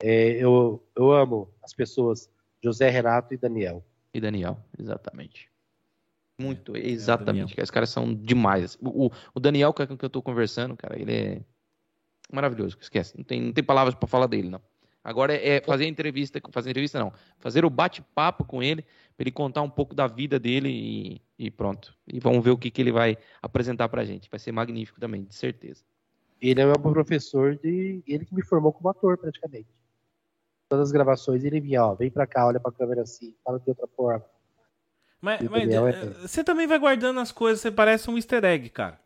É, eu, eu amo as pessoas José Renato e Daniel. E Daniel, exatamente. Muito, é, exatamente. É Os caras são demais. O, o Daniel com quem eu tô conversando, cara, ele é maravilhoso. Esquece, não tem, não tem palavras para falar dele, não. Agora é fazer entrevista, fazer entrevista não, fazer o bate-papo com ele, para ele contar um pouco da vida dele e, e, pronto. E vamos ver o que, que ele vai apresentar pra gente. Vai ser magnífico também, de certeza. Ele é meu professor de. Ele que me formou como ator, praticamente. Todas as gravações ele vinha, ó, vem pra cá, olha pra câmera assim, fala de outra forma. Mas, mas é... você também vai guardando as coisas, você parece um easter egg, cara.